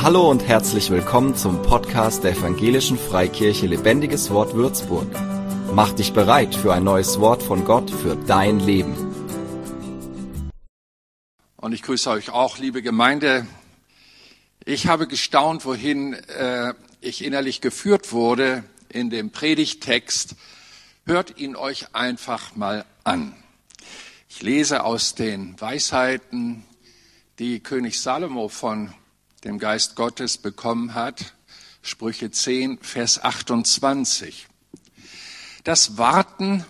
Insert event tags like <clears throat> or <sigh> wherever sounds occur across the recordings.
Hallo und herzlich willkommen zum Podcast der Evangelischen Freikirche Lebendiges Wort Würzburg. Mach dich bereit für ein neues Wort von Gott für dein Leben. Und ich grüße euch auch, liebe Gemeinde. Ich habe gestaunt, wohin äh, ich innerlich geführt wurde in dem Predigtext. Hört ihn euch einfach mal an. Ich lese aus den Weisheiten, die König Salomo von dem Geist Gottes bekommen hat. Sprüche 10, Vers 28. Das Warten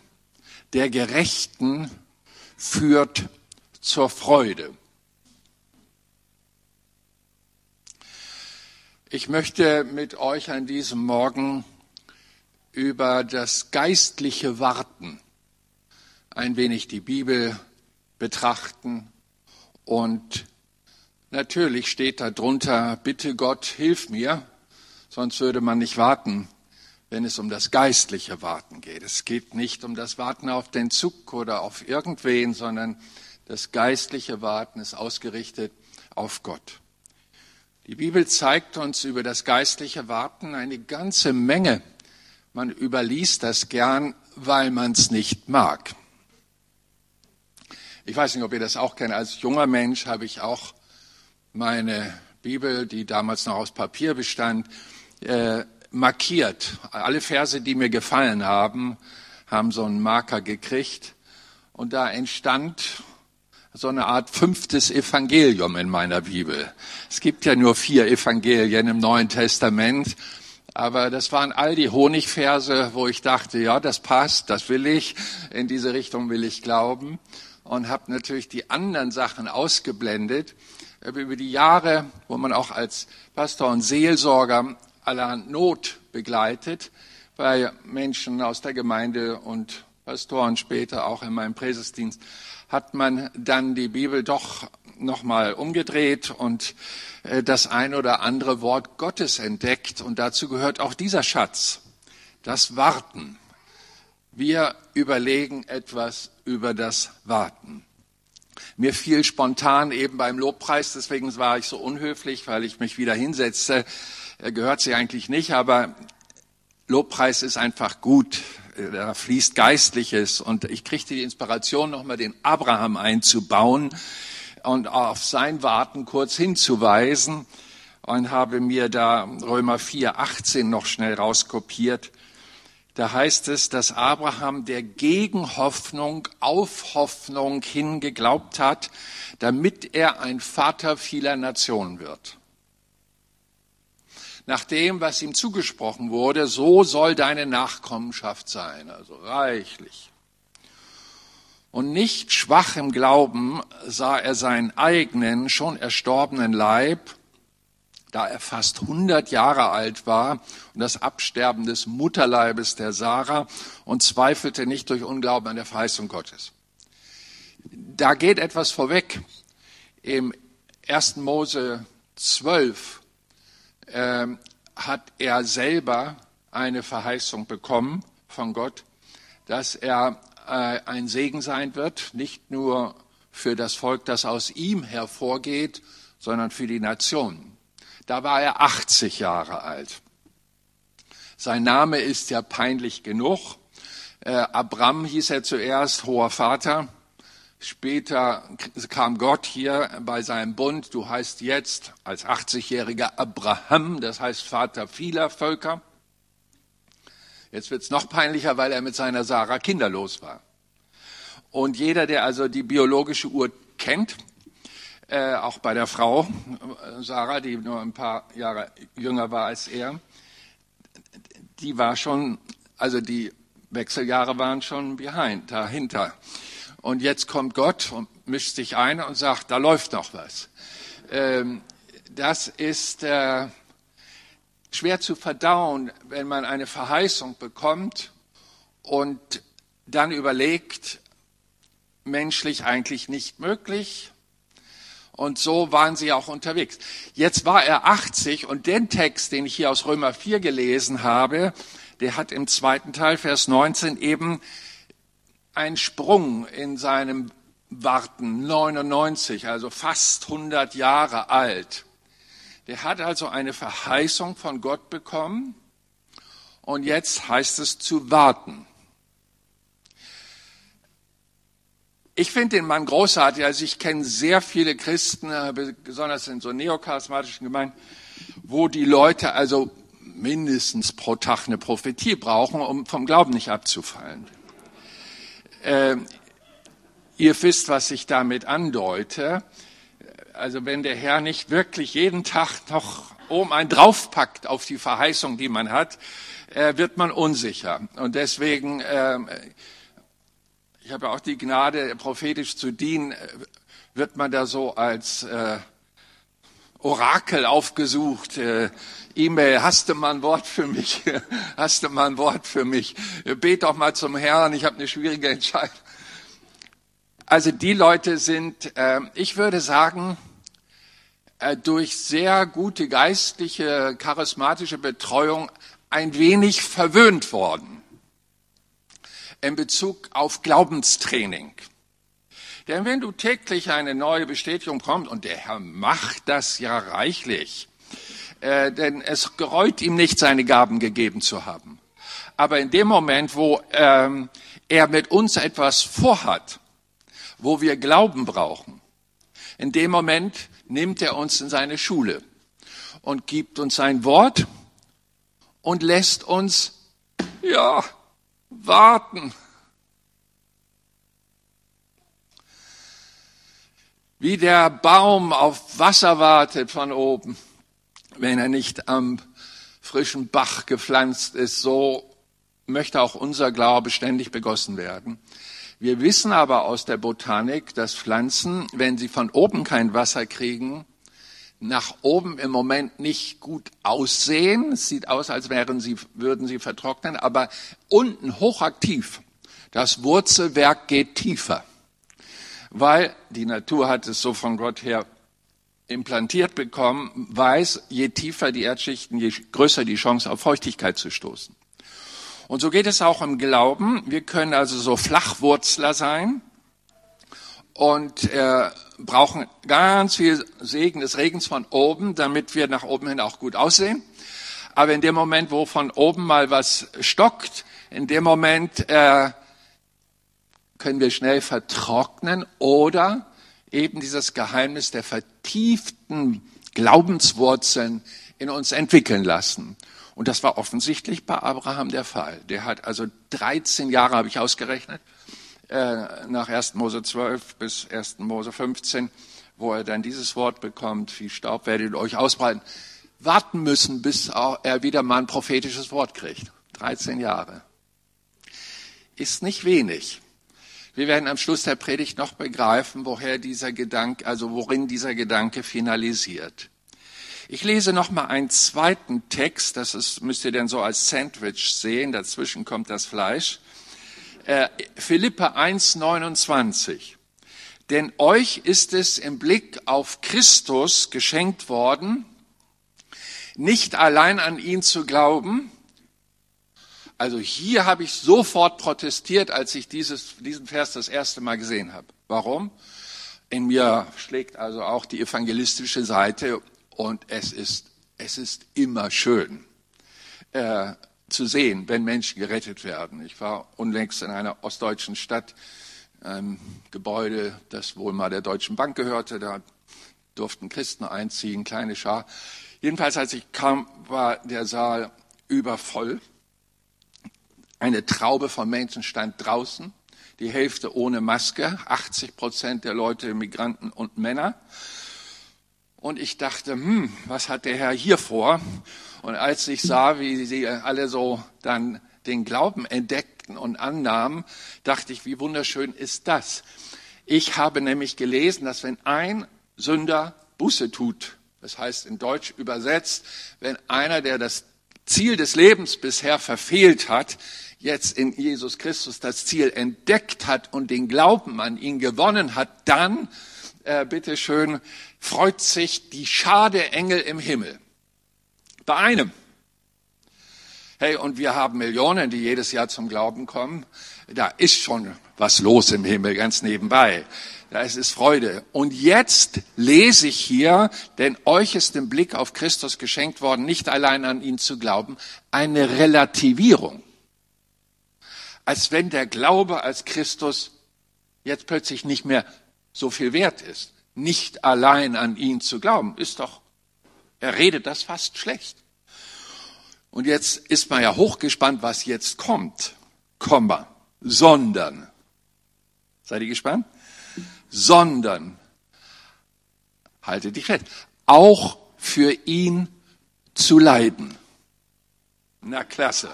der Gerechten führt zur Freude. Ich möchte mit euch an diesem Morgen über das geistliche Warten ein wenig die Bibel betrachten und Natürlich steht da drunter, bitte Gott, hilf mir, sonst würde man nicht warten, wenn es um das geistliche Warten geht. Es geht nicht um das Warten auf den Zug oder auf irgendwen, sondern das geistliche Warten ist ausgerichtet auf Gott. Die Bibel zeigt uns über das geistliche Warten eine ganze Menge. Man überliest das gern, weil man es nicht mag. Ich weiß nicht, ob ihr das auch kennt. Als junger Mensch habe ich auch meine Bibel, die damals noch aus Papier bestand, äh, markiert. Alle Verse, die mir gefallen haben, haben so einen Marker gekriegt. Und da entstand so eine Art fünftes Evangelium in meiner Bibel. Es gibt ja nur vier Evangelien im Neuen Testament. Aber das waren all die Honigverse, wo ich dachte, ja, das passt, das will ich, in diese Richtung will ich glauben. Und habe natürlich die anderen Sachen ausgeblendet über die Jahre, wo man auch als Pastor und Seelsorger aller Not begleitet, bei Menschen aus der Gemeinde und Pastoren später auch in meinem Präsesdienst, hat man dann die Bibel doch nochmal umgedreht und äh, das ein oder andere Wort Gottes entdeckt. Und dazu gehört auch dieser Schatz, das Warten. Wir überlegen etwas über das Warten. Mir fiel spontan eben beim Lobpreis, deswegen war ich so unhöflich, weil ich mich wieder hinsetzte, gehört sie eigentlich nicht, aber Lobpreis ist einfach gut. Da fließt Geistliches und ich kriegte die Inspiration, nochmal den Abraham einzubauen und auf sein Warten kurz hinzuweisen und habe mir da Römer 4, 18 noch schnell rauskopiert. Da heißt es, dass Abraham der Gegenhoffnung auf Hoffnung hin geglaubt hat, damit er ein Vater vieler Nationen wird. Nach dem, was ihm zugesprochen wurde, so soll deine Nachkommenschaft sein, also reichlich. Und nicht schwach im Glauben sah er seinen eigenen, schon erstorbenen Leib da er fast 100 Jahre alt war und das Absterben des Mutterleibes der Sarah und zweifelte nicht durch Unglauben an der Verheißung Gottes. Da geht etwas vorweg. Im 1. Mose 12 äh, hat er selber eine Verheißung bekommen von Gott, dass er äh, ein Segen sein wird, nicht nur für das Volk, das aus ihm hervorgeht, sondern für die Nationen. Da war er 80 Jahre alt. Sein Name ist ja peinlich genug. Äh, Abram hieß er zuerst, hoher Vater. Später kam Gott hier bei seinem Bund. Du heißt jetzt als 80-jähriger Abraham, das heißt Vater vieler Völker. Jetzt wird's noch peinlicher, weil er mit seiner Sarah kinderlos war. Und jeder, der also die biologische Uhr kennt, äh, auch bei der Frau Sarah, die nur ein paar Jahre jünger war als er, die war schon, also die Wechseljahre waren schon behind, dahinter. Und jetzt kommt Gott und mischt sich ein und sagt, da läuft noch was. Ähm, das ist äh, schwer zu verdauen, wenn man eine Verheißung bekommt und dann überlegt, menschlich eigentlich nicht möglich, und so waren sie auch unterwegs. Jetzt war er 80 und den Text, den ich hier aus Römer 4 gelesen habe, der hat im zweiten Teil, Vers 19, eben einen Sprung in seinem Warten, 99, also fast 100 Jahre alt. Der hat also eine Verheißung von Gott bekommen und jetzt heißt es zu warten. Ich finde den Mann großartig. Also ich kenne sehr viele Christen, äh, besonders in so neocharismatischen Gemeinden, wo die Leute also mindestens pro Tag eine Prophetie brauchen, um vom Glauben nicht abzufallen. Äh, ihr wisst, was ich damit andeute. Also wenn der Herr nicht wirklich jeden Tag noch oben einen draufpackt auf die Verheißung, die man hat, äh, wird man unsicher. Und deswegen äh, ich habe ja auch die Gnade, prophetisch zu dienen, wird man da so als äh, Orakel aufgesucht. Äh, E-Mail, hast du mal ein Wort für mich? <laughs> hast du mal ein Wort für mich? Bet doch mal zum Herrn, ich habe eine schwierige Entscheidung. Also die Leute sind, äh, ich würde sagen, äh, durch sehr gute geistliche, charismatische Betreuung ein wenig verwöhnt worden in Bezug auf Glaubenstraining. Denn wenn du täglich eine neue Bestätigung kommst, und der Herr macht das ja reichlich, äh, denn es gereut ihm nicht, seine Gaben gegeben zu haben. Aber in dem Moment, wo ähm, er mit uns etwas vorhat, wo wir Glauben brauchen, in dem Moment nimmt er uns in seine Schule und gibt uns sein Wort und lässt uns, ja, warten. Wie der Baum auf Wasser wartet von oben, wenn er nicht am frischen Bach gepflanzt ist, so möchte auch unser Glaube ständig begossen werden. Wir wissen aber aus der Botanik, dass Pflanzen, wenn sie von oben kein Wasser kriegen, nach oben im Moment nicht gut aussehen. Es sieht aus, als wären sie, würden sie vertrocknen, aber unten hochaktiv. Das Wurzelwerk geht tiefer, weil die Natur hat es so von Gott her implantiert bekommen, weiß, je tiefer die Erdschichten, je größer die Chance auf Feuchtigkeit zu stoßen. Und so geht es auch im Glauben. Wir können also so Flachwurzler sein und äh, brauchen ganz viel Segen des Regens von oben, damit wir nach oben hin auch gut aussehen. Aber in dem Moment, wo von oben mal was stockt, in dem Moment äh, können wir schnell vertrocknen oder eben dieses Geheimnis der vertieften Glaubenswurzeln in uns entwickeln lassen. Und das war offensichtlich bei Abraham der Fall. Der hat also 13 Jahre, habe ich ausgerechnet, äh, nach 1. Mose 12 bis 1. Mose 15, wo er dann dieses Wort bekommt, wie Staub werdet ihr euch ausbreiten, warten müssen, bis er wieder mal ein prophetisches Wort kriegt. 13 Jahre. Ist nicht wenig. Wir werden am Schluss der Predigt noch begreifen, woher dieser Gedanke, also worin dieser Gedanke finalisiert. Ich lese noch mal einen zweiten Text, das ist, müsst ihr denn so als Sandwich sehen, dazwischen kommt das Fleisch äh, Philippa 1, 29. Denn euch ist es im Blick auf Christus geschenkt worden, nicht allein an ihn zu glauben. Also hier habe ich sofort protestiert, als ich dieses, diesen Vers das erste Mal gesehen habe. Warum? In mir schlägt also auch die evangelistische Seite und es ist, es ist immer schön, äh, zu sehen, wenn Menschen gerettet werden. Ich war unlängst in einer ostdeutschen Stadt, einem Gebäude, das wohl mal der Deutschen Bank gehörte. Da durften Christen einziehen, kleine Schar. Jedenfalls, als ich kam, war der Saal übervoll. Eine Traube von Menschen stand draußen, die Hälfte ohne Maske, 80 Prozent der Leute Migranten und Männer. Und ich dachte, hm, was hat der Herr hier vor? Und als ich sah, wie sie alle so dann den Glauben entdeckten und annahmen, dachte ich, wie wunderschön ist das. Ich habe nämlich gelesen, dass wenn ein Sünder Buße tut, das heißt in Deutsch übersetzt, wenn einer, der das Ziel des Lebens bisher verfehlt hat, jetzt in Jesus Christus das Ziel entdeckt hat und den Glauben an ihn gewonnen hat, dann, äh, bitteschön, freut sich die Schar der Engel im Himmel. Bei einem. Hey, und wir haben Millionen, die jedes Jahr zum Glauben kommen. Da ist schon was los im Himmel, ganz nebenbei. Da ist es Freude. Und jetzt lese ich hier, denn euch ist im Blick auf Christus geschenkt worden, nicht allein an ihn zu glauben, eine Relativierung. Als wenn der Glaube als Christus jetzt plötzlich nicht mehr so viel wert ist. Nicht allein an ihn zu glauben, ist doch, er redet das fast schlecht. Und jetzt ist man ja hochgespannt, was jetzt kommt. Komma, sondern. Seid ihr gespannt? Sondern, halte dich fest, auch für ihn zu leiden. Na klasse.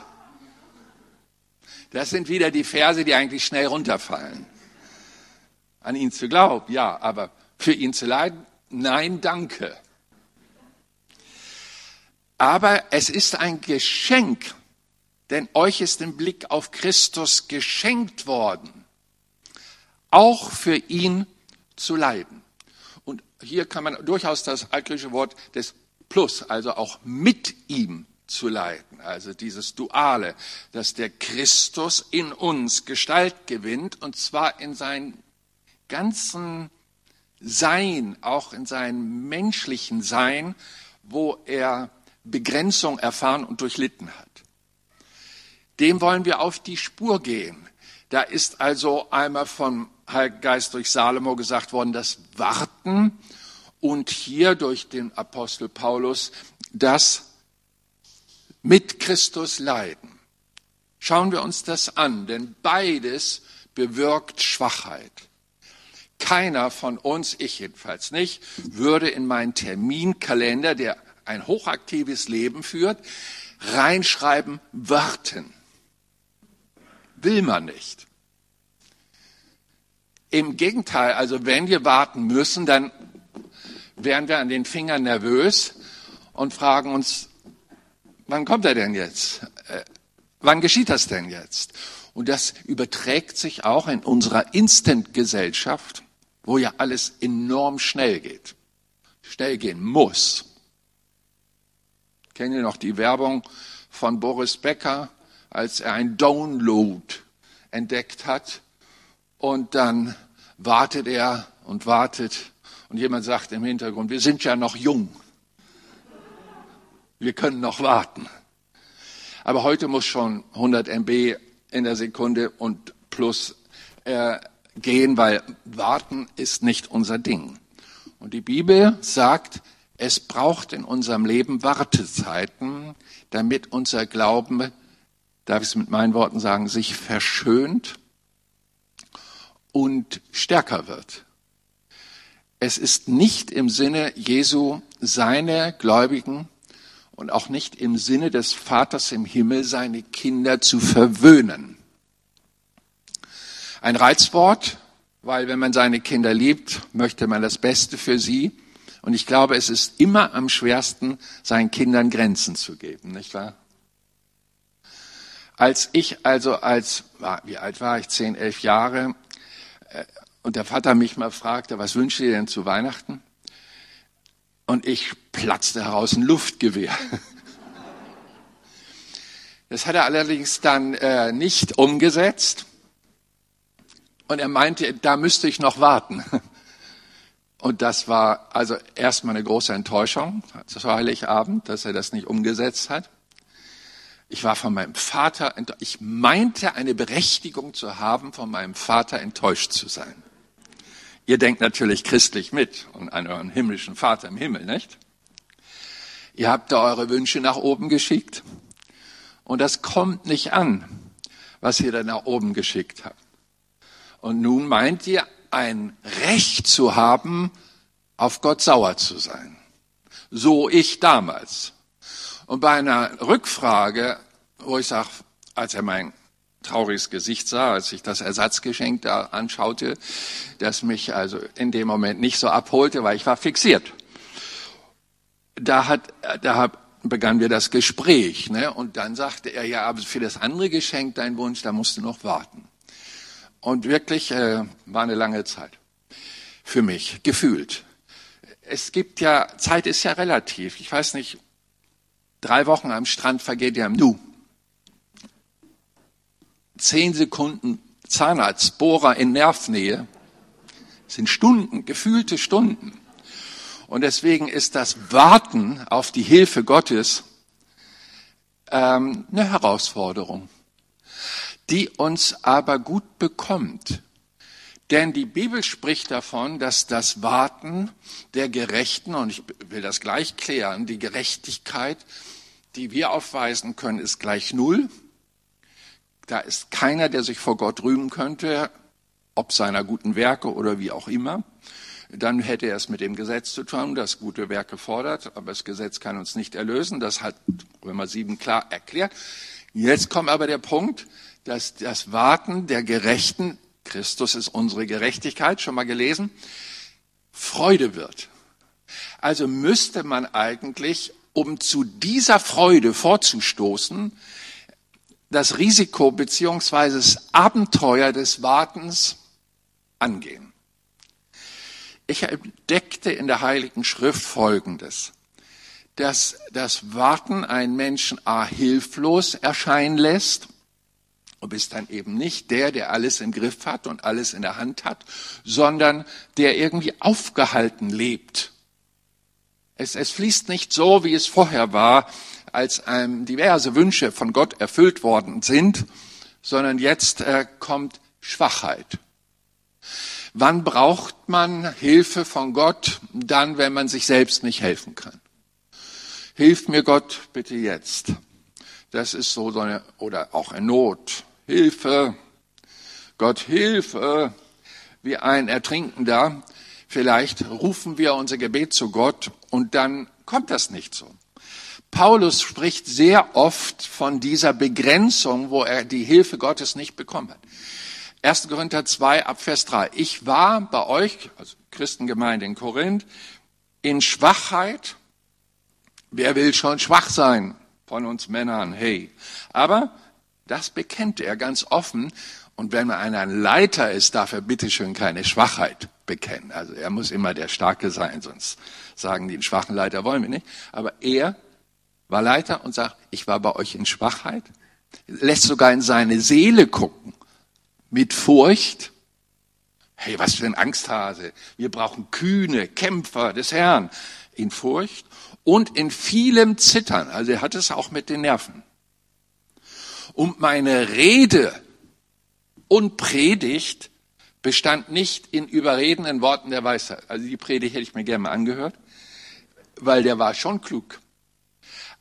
Das sind wieder die Verse, die eigentlich schnell runterfallen. An ihn zu glauben, ja, aber für ihn zu leiden, nein, danke. Aber es ist ein Geschenk, denn euch ist im Blick auf Christus geschenkt worden, auch für ihn zu leiden. Und hier kann man durchaus das altgriechische Wort des Plus, also auch mit ihm zu leiden. Also dieses Duale, dass der Christus in uns Gestalt gewinnt und zwar in seinem ganzen Sein, auch in seinem menschlichen Sein, wo er Begrenzung erfahren und durchlitten hat. Dem wollen wir auf die Spur gehen. Da ist also einmal vom Heiligen Geist durch Salomo gesagt worden, das Warten und hier durch den Apostel Paulus das mit Christus leiden. Schauen wir uns das an, denn beides bewirkt Schwachheit. Keiner von uns, ich jedenfalls nicht, würde in meinen Terminkalender, der ein hochaktives Leben führt, reinschreiben, warten. Will man nicht. Im Gegenteil, also wenn wir warten müssen, dann werden wir an den Fingern nervös und fragen uns, wann kommt er denn jetzt? Äh, wann geschieht das denn jetzt? Und das überträgt sich auch in unserer Instant-Gesellschaft, wo ja alles enorm schnell geht. Schnell gehen muss. Kennen ihr noch die Werbung von Boris Becker, als er ein Download entdeckt hat? Und dann wartet er und wartet und jemand sagt im Hintergrund, wir sind ja noch jung. Wir können noch warten. Aber heute muss schon 100 MB in der Sekunde und plus äh, gehen, weil warten ist nicht unser Ding. Und die Bibel sagt, es braucht in unserem Leben Wartezeiten, damit unser Glauben, darf ich es mit meinen Worten sagen, sich verschönt und stärker wird. Es ist nicht im Sinne Jesu, seine Gläubigen und auch nicht im Sinne des Vaters im Himmel, seine Kinder zu verwöhnen. Ein Reizwort, weil wenn man seine Kinder liebt, möchte man das Beste für sie. Und ich glaube, es ist immer am schwersten, seinen Kindern Grenzen zu geben, nicht wahr? Als ich also als, wie alt war ich, zehn, elf Jahre, äh, und der Vater mich mal fragte, was wünscht ihr denn zu Weihnachten? Und ich platzte heraus ein Luftgewehr. <laughs> Das hat er allerdings dann äh, nicht umgesetzt. Und er meinte, da müsste ich noch warten. <laughs> Und das war also erstmal eine große Enttäuschung zu Heiligabend, dass er das nicht umgesetzt hat. Ich war von meinem Vater, ich meinte eine Berechtigung zu haben, von meinem Vater enttäuscht zu sein. Ihr denkt natürlich christlich mit und an euren himmlischen Vater im Himmel, nicht? Ihr habt da eure Wünsche nach oben geschickt und das kommt nicht an, was ihr da nach oben geschickt habt. Und nun meint ihr, ein Recht zu haben, auf Gott sauer zu sein. So ich damals. Und bei einer Rückfrage, wo ich sage, als er mein trauriges Gesicht sah, als ich das Ersatzgeschenk da anschaute, das mich also in dem Moment nicht so abholte, weil ich war fixiert. Da hat, da begann wir das Gespräch, ne? Und dann sagte er, ja, aber für das andere Geschenk, dein Wunsch, da musst du noch warten. Und wirklich äh, war eine lange Zeit für mich, gefühlt. Es gibt ja, Zeit ist ja relativ. Ich weiß nicht, drei Wochen am Strand vergeht ja im Nu. zehn Sekunden Zahnarztbohrer in Nervnähe sind Stunden, gefühlte Stunden. Und deswegen ist das Warten auf die Hilfe Gottes ähm, eine Herausforderung, die uns aber gut bekommt. Denn die Bibel spricht davon, dass das Warten der Gerechten, und ich will das gleich klären, die Gerechtigkeit, die wir aufweisen können, ist gleich Null. Da ist keiner, der sich vor Gott rühmen könnte, ob seiner guten Werke oder wie auch immer. Dann hätte er es mit dem Gesetz zu tun, das gute Werke fordert, aber das Gesetz kann uns nicht erlösen. Das hat Römer 7 klar erklärt. Jetzt kommt aber der Punkt, dass das Warten der Gerechten, Christus ist unsere Gerechtigkeit, schon mal gelesen, Freude wird. Also müsste man eigentlich, um zu dieser Freude vorzustoßen, das Risiko beziehungsweise das Abenteuer des Wartens angehen. Ich entdeckte in der Heiligen Schrift Folgendes, dass das Warten einen Menschen a hilflos erscheinen lässt, Du bist dann eben nicht der, der alles im Griff hat und alles in der Hand hat, sondern der irgendwie aufgehalten lebt. Es, es fließt nicht so, wie es vorher war, als ähm, diverse Wünsche von Gott erfüllt worden sind, sondern jetzt äh, kommt Schwachheit. Wann braucht man Hilfe von Gott? Dann, wenn man sich selbst nicht helfen kann. Hilf mir Gott bitte jetzt. Das ist so eine, oder auch eine Not. Hilfe. Gott Hilfe. Wie ein Ertrinkender. Vielleicht rufen wir unser Gebet zu Gott und dann kommt das nicht so. Paulus spricht sehr oft von dieser Begrenzung, wo er die Hilfe Gottes nicht bekommen hat. 1. Korinther 2 ab Vers 3. Ich war bei euch, also Christengemeinde in Korinth, in Schwachheit. Wer will schon schwach sein von uns Männern? Hey. Aber das bekennt er ganz offen. Und wenn man ein Leiter ist, darf er bitteschön keine Schwachheit bekennen. Also er muss immer der Starke sein, sonst sagen die, einen schwachen Leiter wollen wir nicht. Aber er war Leiter und sagt, ich war bei euch in Schwachheit, lässt sogar in seine Seele gucken, mit Furcht. Hey, was für ein Angsthase. Wir brauchen kühne Kämpfer des Herrn. In Furcht und in vielem Zittern. Also er hat es auch mit den Nerven. Und meine Rede und Predigt bestand nicht in überredenden Worten der Weisheit. Also die Predigt hätte ich mir gerne mal angehört, weil der war schon klug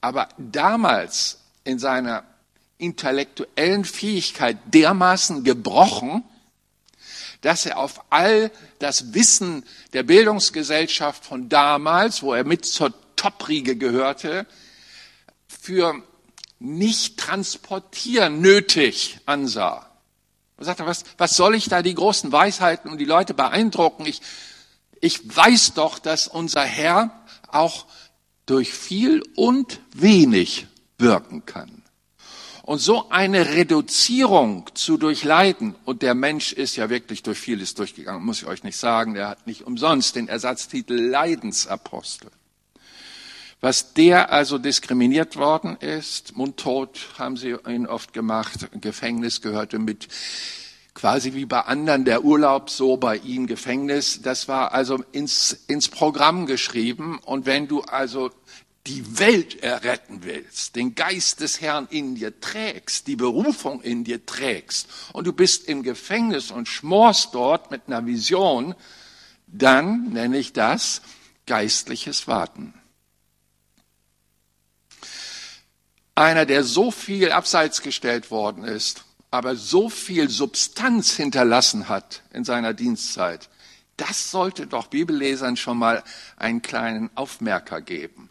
aber damals in seiner intellektuellen Fähigkeit dermaßen gebrochen, dass er auf all das Wissen der Bildungsgesellschaft von damals, wo er mit zur Topriege gehörte, für nicht transportieren nötig ansah. Er sagte, was, was soll ich da die großen Weisheiten und die Leute beeindrucken? Ich, ich weiß doch, dass unser Herr auch durch viel und wenig wirken kann. Und so eine Reduzierung zu durchleiden, und der Mensch ist ja wirklich durch vieles durchgegangen, muss ich euch nicht sagen, der hat nicht umsonst den Ersatztitel Leidensapostel. Was der also diskriminiert worden ist, mundtot haben sie ihn oft gemacht, Gefängnis gehörte mit quasi wie bei anderen der Urlaub, so bei ihm Gefängnis. Das war also ins, ins Programm geschrieben. Und wenn du also die Welt erretten willst, den Geist des Herrn in dir trägst, die Berufung in dir trägst und du bist im Gefängnis und schmorst dort mit einer Vision, dann nenne ich das geistliches Warten. Einer, der so viel abseits gestellt worden ist, aber so viel Substanz hinterlassen hat in seiner Dienstzeit, das sollte doch Bibellesern schon mal einen kleinen Aufmerker geben.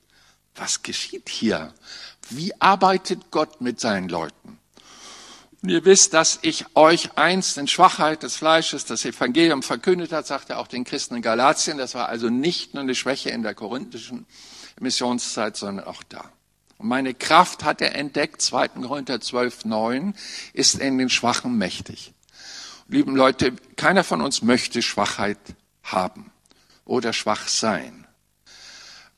Was geschieht hier? Wie arbeitet Gott mit seinen Leuten? Und ihr wisst, dass ich euch einst in Schwachheit des Fleisches das Evangelium verkündet hat, sagt er auch den Christen in Galatien. Das war also nicht nur eine Schwäche in der korinthischen Missionszeit, sondern auch da. Und meine Kraft hat er entdeckt, 2. Korinther 12, 9, ist in den Schwachen mächtig. Lieben Leute, keiner von uns möchte Schwachheit haben oder schwach sein.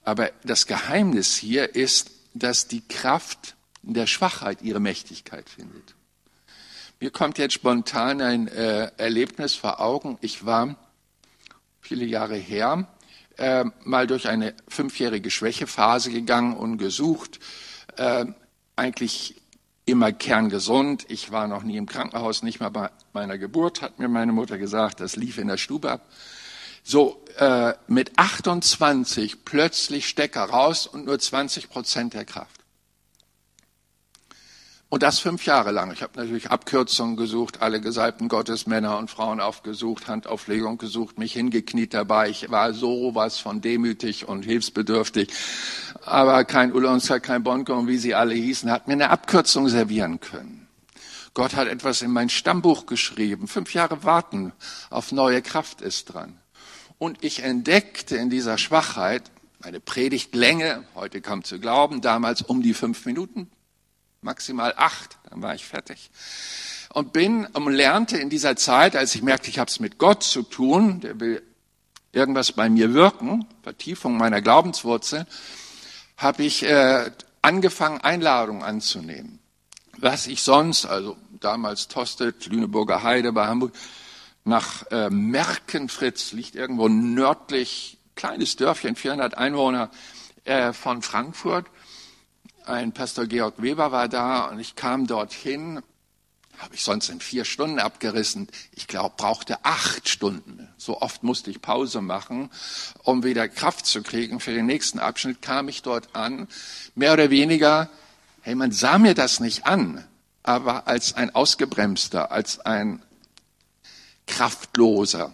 Aber das Geheimnis hier ist, dass die Kraft in der Schwachheit ihre Mächtigkeit findet. Mir kommt jetzt spontan ein äh, Erlebnis vor Augen. Ich war viele Jahre her äh, mal durch eine fünfjährige Schwächephase gegangen und gesucht. Äh, eigentlich immer kerngesund. Ich war noch nie im Krankenhaus, nicht mal bei meiner Geburt, hat mir meine Mutter gesagt. Das lief in der Stube ab. So, äh, mit 28 plötzlich Stecker raus und nur 20 Prozent der Kraft. Und das fünf Jahre lang. Ich habe natürlich Abkürzungen gesucht, alle gesalbten Gottes, Männer und Frauen aufgesucht, Handauflegung gesucht, mich hingekniet dabei. Ich war so was von demütig und hilfsbedürftig. Aber kein Ulonzer, kein Bonko und wie sie alle hießen, hat mir eine Abkürzung servieren können. Gott hat etwas in mein Stammbuch geschrieben. Fünf Jahre warten auf neue Kraft ist dran. Und ich entdeckte in dieser Schwachheit meine Predigtlänge, heute kam zu glauben, damals um die fünf Minuten maximal acht, dann war ich fertig. Und bin und lernte in dieser Zeit, als ich merkte, ich habe es mit Gott zu tun, der will irgendwas bei mir wirken, Vertiefung meiner Glaubenswurzel, habe ich äh, angefangen, Einladungen anzunehmen. Was ich sonst, also damals Tostet, Lüneburger Heide bei Hamburg, nach äh, Merkenfritz, liegt irgendwo nördlich, kleines Dörfchen, 400 Einwohner äh, von Frankfurt, ein Pastor Georg Weber war da und ich kam dorthin, habe ich sonst in vier Stunden abgerissen. Ich glaube, brauchte acht Stunden. So oft musste ich Pause machen, um wieder Kraft zu kriegen. Für den nächsten Abschnitt kam ich dort an, mehr oder weniger, hey, man sah mir das nicht an, aber als ein Ausgebremster, als ein Kraftloser.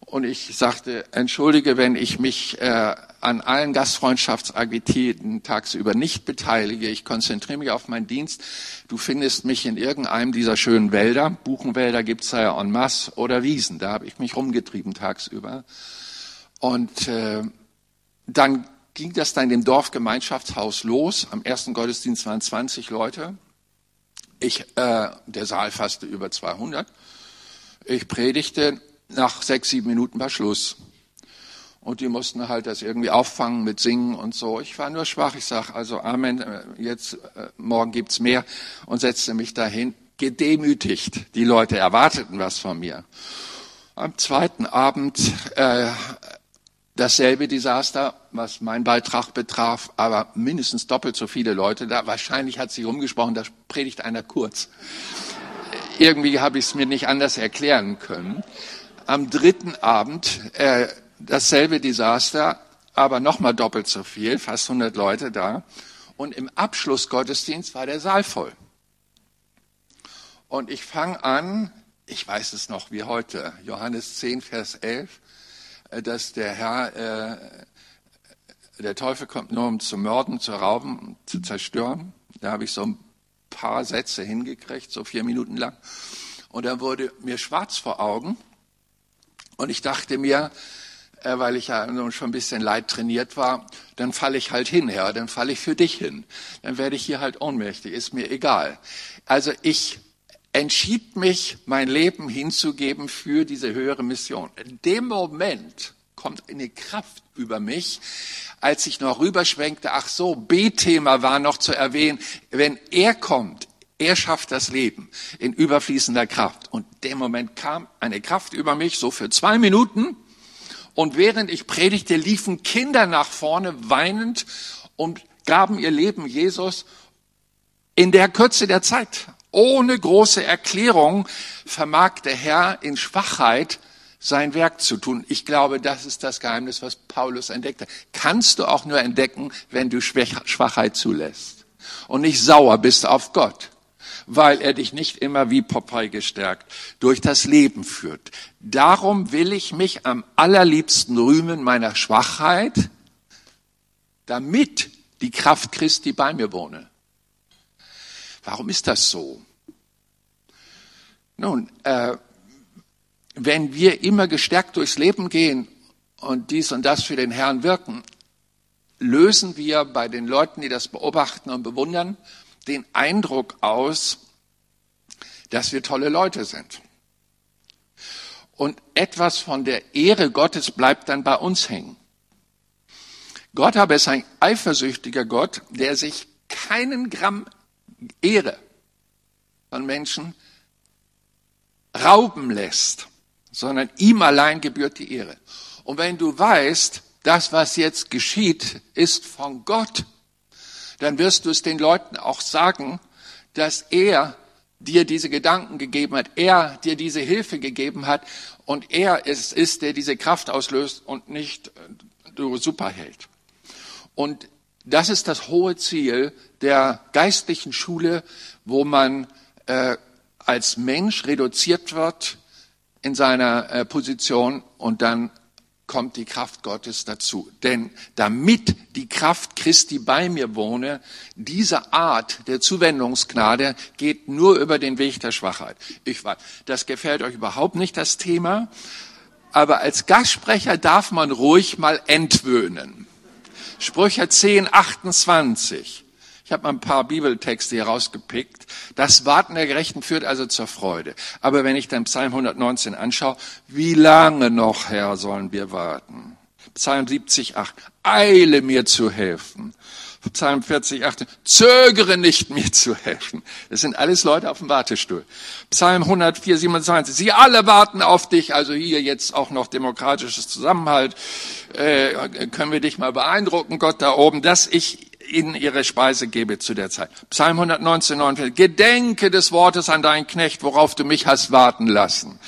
Und ich sagte, entschuldige, wenn ich mich äh, an allen Gastfreundschaftsaktivitäten tagsüber nicht beteilige. Ich konzentriere mich auf meinen Dienst. Du findest mich in irgendeinem dieser schönen Wälder. Buchenwälder gibt's da ja en masse oder Wiesen. Da habe ich mich rumgetrieben tagsüber. Und äh, dann ging das dann dem Dorfgemeinschaftshaus los. Am ersten Gottesdienst waren 20 Leute. Ich, äh, der Saal fasste über 200. Ich predigte nach sechs, sieben Minuten war Schluss. Und die mussten halt das irgendwie auffangen mit Singen und so. Ich war nur schwach. Ich sag also Amen, äh, jetzt äh, morgen gibt's mehr und setzte mich dahin, gedemütigt. Die Leute erwarteten was von mir. Am zweiten Abend äh, dasselbe Desaster, was mein Beitrag betraf, aber mindestens doppelt so viele Leute da. Wahrscheinlich hat sich rumgesprochen, da predigt einer kurz. Irgendwie habe ich es mir nicht anders erklären können am dritten Abend äh, dasselbe Desaster, aber nochmal doppelt so viel, fast 100 Leute da. Und im Abschlussgottesdienst war der Saal voll. Und ich fange an, ich weiß es noch wie heute, Johannes 10, Vers 11, äh, dass der Herr, äh, der Teufel kommt nur um zu morden, zu rauben, zu zerstören. Da habe ich so ein paar Sätze hingekriegt, so vier Minuten lang. Und dann wurde mir schwarz vor Augen und ich dachte mir, äh, weil ich ja schon ein bisschen leid trainiert war, dann falle ich halt hin, ja, dann falle ich für dich hin. Dann werde ich hier halt ohnmächtig, ist mir egal. Also ich entschied mich, mein Leben hinzugeben für diese höhere Mission. In dem Moment kommt eine Kraft über mich, als ich noch rüberschwenkte, ach so, B-Thema war noch zu erwähnen, wenn er kommt, er schafft das Leben in überfließender Kraft. Und dem Moment kam eine Kraft über mich, so für zwei Minuten. Und während ich predigte, liefen Kinder nach vorne weinend und gaben ihr Leben Jesus in der Kürze der Zeit. Ohne große Erklärung vermag der Herr in Schwachheit sein Werk zu tun. Ich glaube, das ist das Geheimnis, was Paulus entdeckte. Kannst du auch nur entdecken, wenn du Schwachheit zulässt und nicht sauer bist auf Gott weil er dich nicht immer wie Popeye gestärkt durch das Leben führt. Darum will ich mich am allerliebsten rühmen meiner Schwachheit, damit die Kraft Christi bei mir wohne. Warum ist das so? Nun, äh, wenn wir immer gestärkt durchs Leben gehen und dies und das für den Herrn wirken, lösen wir bei den Leuten, die das beobachten und bewundern, den Eindruck aus, dass wir tolle Leute sind. Und etwas von der Ehre Gottes bleibt dann bei uns hängen. Gott aber ist ein eifersüchtiger Gott, der sich keinen Gramm Ehre von Menschen rauben lässt, sondern ihm allein gebührt die Ehre. Und wenn du weißt, das, was jetzt geschieht, ist von Gott, dann wirst du es den Leuten auch sagen, dass er dir diese Gedanken gegeben hat, er dir diese Hilfe gegeben hat und er es ist, der diese Kraft auslöst und nicht äh, du Superheld. Und das ist das hohe Ziel der geistlichen Schule, wo man äh, als Mensch reduziert wird in seiner äh, Position und dann kommt die Kraft Gottes dazu. Denn damit die Kraft Christi bei mir wohne, diese Art der Zuwendungsgnade geht nur über den Weg der Schwachheit. Ich weiß, das gefällt euch überhaupt nicht, das Thema. Aber als Gastsprecher darf man ruhig mal entwöhnen. Sprüche 10, 28. Ich habe mal ein paar Bibeltexte hier rausgepickt. Das Warten der Gerechten führt also zur Freude. Aber wenn ich dann Psalm 119 anschaue, wie lange noch, Herr, sollen wir warten? Psalm 70, 8, eile mir zu helfen. Psalm 40, 8, zögere nicht mir zu helfen. Das sind alles Leute auf dem Wartestuhl. Psalm 104, 27, sie alle warten auf dich, also hier jetzt auch noch demokratisches Zusammenhalt. Äh, können wir dich mal beeindrucken, Gott da oben, dass ich ihnen ihre Speise gebe zu der Zeit. Psalm 119, 49. Gedenke des Wortes an deinen Knecht, worauf du mich hast warten lassen.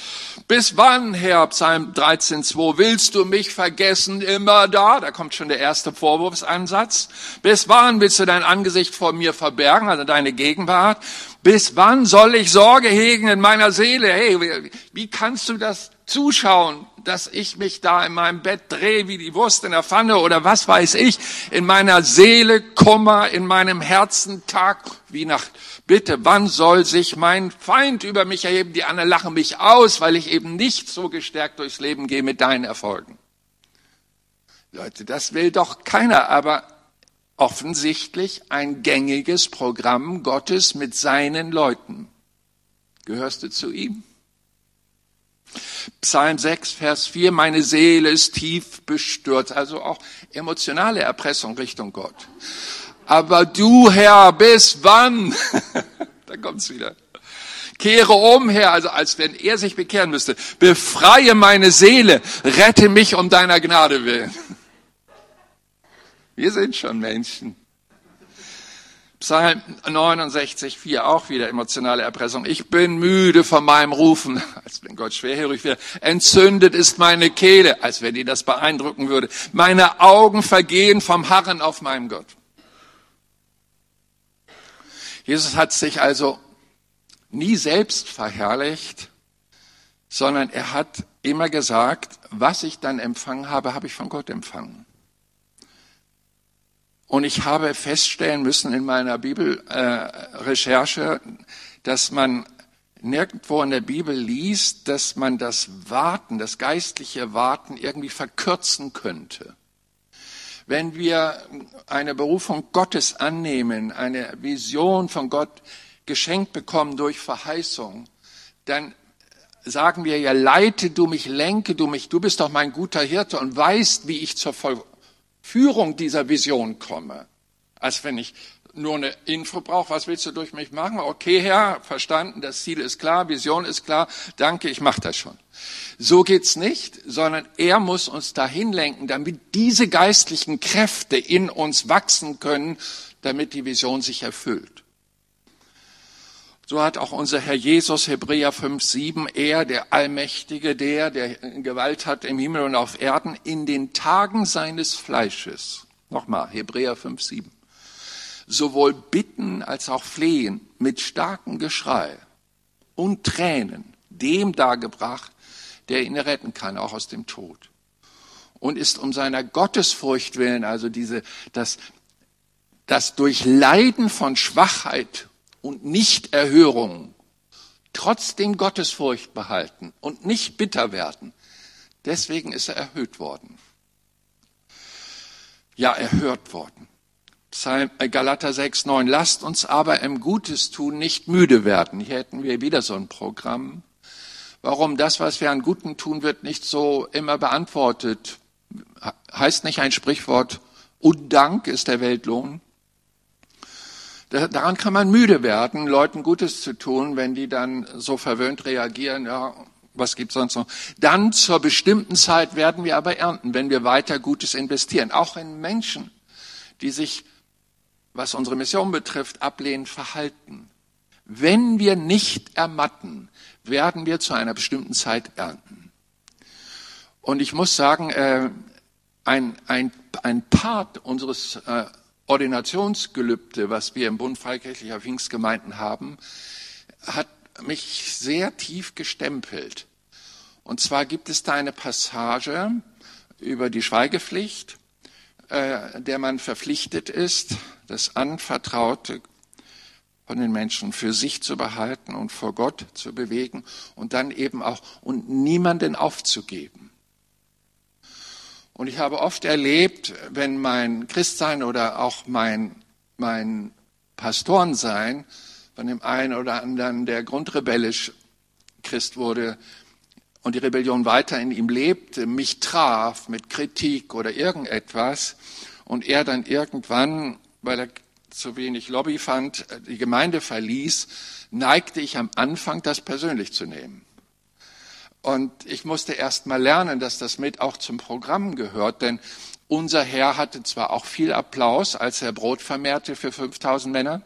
Bis wann, Herr, Psalm 13, 2, willst du mich vergessen immer da? Da kommt schon der erste Vorwurfsansatz. Bis wann willst du dein Angesicht vor mir verbergen, also deine Gegenwart? Bis wann soll ich Sorge hegen in meiner Seele? Hey, wie kannst du das zuschauen, dass ich mich da in meinem Bett drehe wie die Wurst in der Pfanne oder was weiß ich, in meiner Seele Kummer, in meinem Herzen Tag wie Nacht. Bitte, wann soll sich mein Feind über mich erheben? Die anderen lachen mich aus, weil ich eben nicht so gestärkt durchs Leben gehe mit deinen Erfolgen. Leute, das will doch keiner, aber offensichtlich ein gängiges Programm Gottes mit seinen Leuten. Gehörst du zu ihm? Psalm 6, Vers 4, meine Seele ist tief bestürzt, also auch emotionale Erpressung Richtung Gott. Aber du, Herr, bis wann? <laughs> da kommt's wieder. Kehre um, Herr, also als wenn er sich bekehren müsste. Befreie meine Seele, rette mich um deiner Gnade willen. <laughs> Wir sind schon Menschen. Psalm 69, 4, auch wieder emotionale Erpressung. Ich bin müde von meinem Rufen, <laughs> als wenn Gott schwerhörig wäre. Entzündet ist meine Kehle, als wenn ihn das beeindrucken würde. Meine Augen vergehen vom Harren auf meinem Gott. Jesus hat sich also nie selbst verherrlicht, sondern er hat immer gesagt, was ich dann empfangen habe, habe ich von Gott empfangen. Und ich habe feststellen müssen in meiner Bibelrecherche, äh, dass man nirgendwo in der Bibel liest, dass man das Warten, das geistliche Warten irgendwie verkürzen könnte. Wenn wir eine Berufung Gottes annehmen, eine Vision von Gott geschenkt bekommen durch Verheißung, dann sagen wir ja, leite du mich, lenke du mich, du bist doch mein guter Hirte und weißt, wie ich zur Führung dieser Vision komme. Als wenn ich nur eine Info brauche, was willst du durch mich machen? Okay, Herr, verstanden, das Ziel ist klar, Vision ist klar, danke, ich mache das schon. So geht's nicht, sondern er muss uns dahin lenken, damit diese geistlichen Kräfte in uns wachsen können, damit die Vision sich erfüllt. So hat auch unser Herr Jesus, Hebräer 5, 7, er, der Allmächtige, der, der Gewalt hat im Himmel und auf Erden, in den Tagen seines Fleisches, nochmal, Hebräer 5, 7, sowohl bitten als auch flehen mit starkem Geschrei und Tränen dem dargebracht, der ihn retten kann, auch aus dem Tod. Und ist um seiner Gottesfurcht willen, also diese, das, das Durchleiden von Schwachheit und Nichterhörung trotzdem Gottesfurcht behalten und nicht bitter werden. Deswegen ist er erhöht worden. Ja, erhört worden. Psalm, äh, Galater 6, 9. Lasst uns aber im Gutes tun nicht müde werden. Hier hätten wir wieder so ein Programm. Warum das, was wir an Guten tun, wird nicht so immer beantwortet? Heißt nicht ein Sprichwort, Undank ist der Weltlohn? Daran kann man müde werden, Leuten Gutes zu tun, wenn die dann so verwöhnt reagieren, ja, was gibt's sonst noch? Dann zur bestimmten Zeit werden wir aber ernten, wenn wir weiter Gutes investieren. Auch in Menschen, die sich, was unsere Mission betrifft, ablehnend verhalten. Wenn wir nicht ermatten, werden wir zu einer bestimmten Zeit ernten. Und ich muss sagen, äh, ein, ein, ein Part unseres äh, Ordinationsgelübde, was wir im Bund Freikirchlicher Pfingstgemeinden haben, hat mich sehr tief gestempelt. Und zwar gibt es da eine Passage über die Schweigepflicht, äh, der man verpflichtet ist, das Anvertraute von den Menschen für sich zu behalten und vor Gott zu bewegen und dann eben auch und niemanden aufzugeben. Und ich habe oft erlebt, wenn mein Christsein oder auch mein, mein Pastorensein von dem einen oder anderen, der grundrebellisch Christ wurde und die Rebellion weiter in ihm lebte, mich traf mit Kritik oder irgendetwas und er dann irgendwann, weil er zu wenig Lobby fand, die Gemeinde verließ, neigte ich am Anfang, das persönlich zu nehmen. Und ich musste erst mal lernen, dass das mit auch zum Programm gehört, denn unser Herr hatte zwar auch viel Applaus, als er Brot vermehrte für 5000 Männer,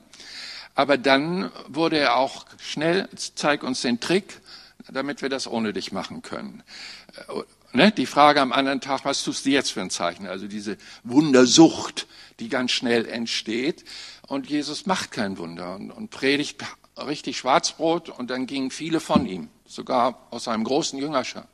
aber dann wurde er auch schnell, zeig uns den Trick, damit wir das ohne dich machen können. Äh, ne? Die Frage am anderen Tag, was tust du jetzt für ein Zeichen? Also diese Wundersucht, die ganz schnell entsteht. Und Jesus macht kein Wunder und, und predigt richtig Schwarzbrot und dann gingen viele von ihm, sogar aus einem großen Jüngerschar.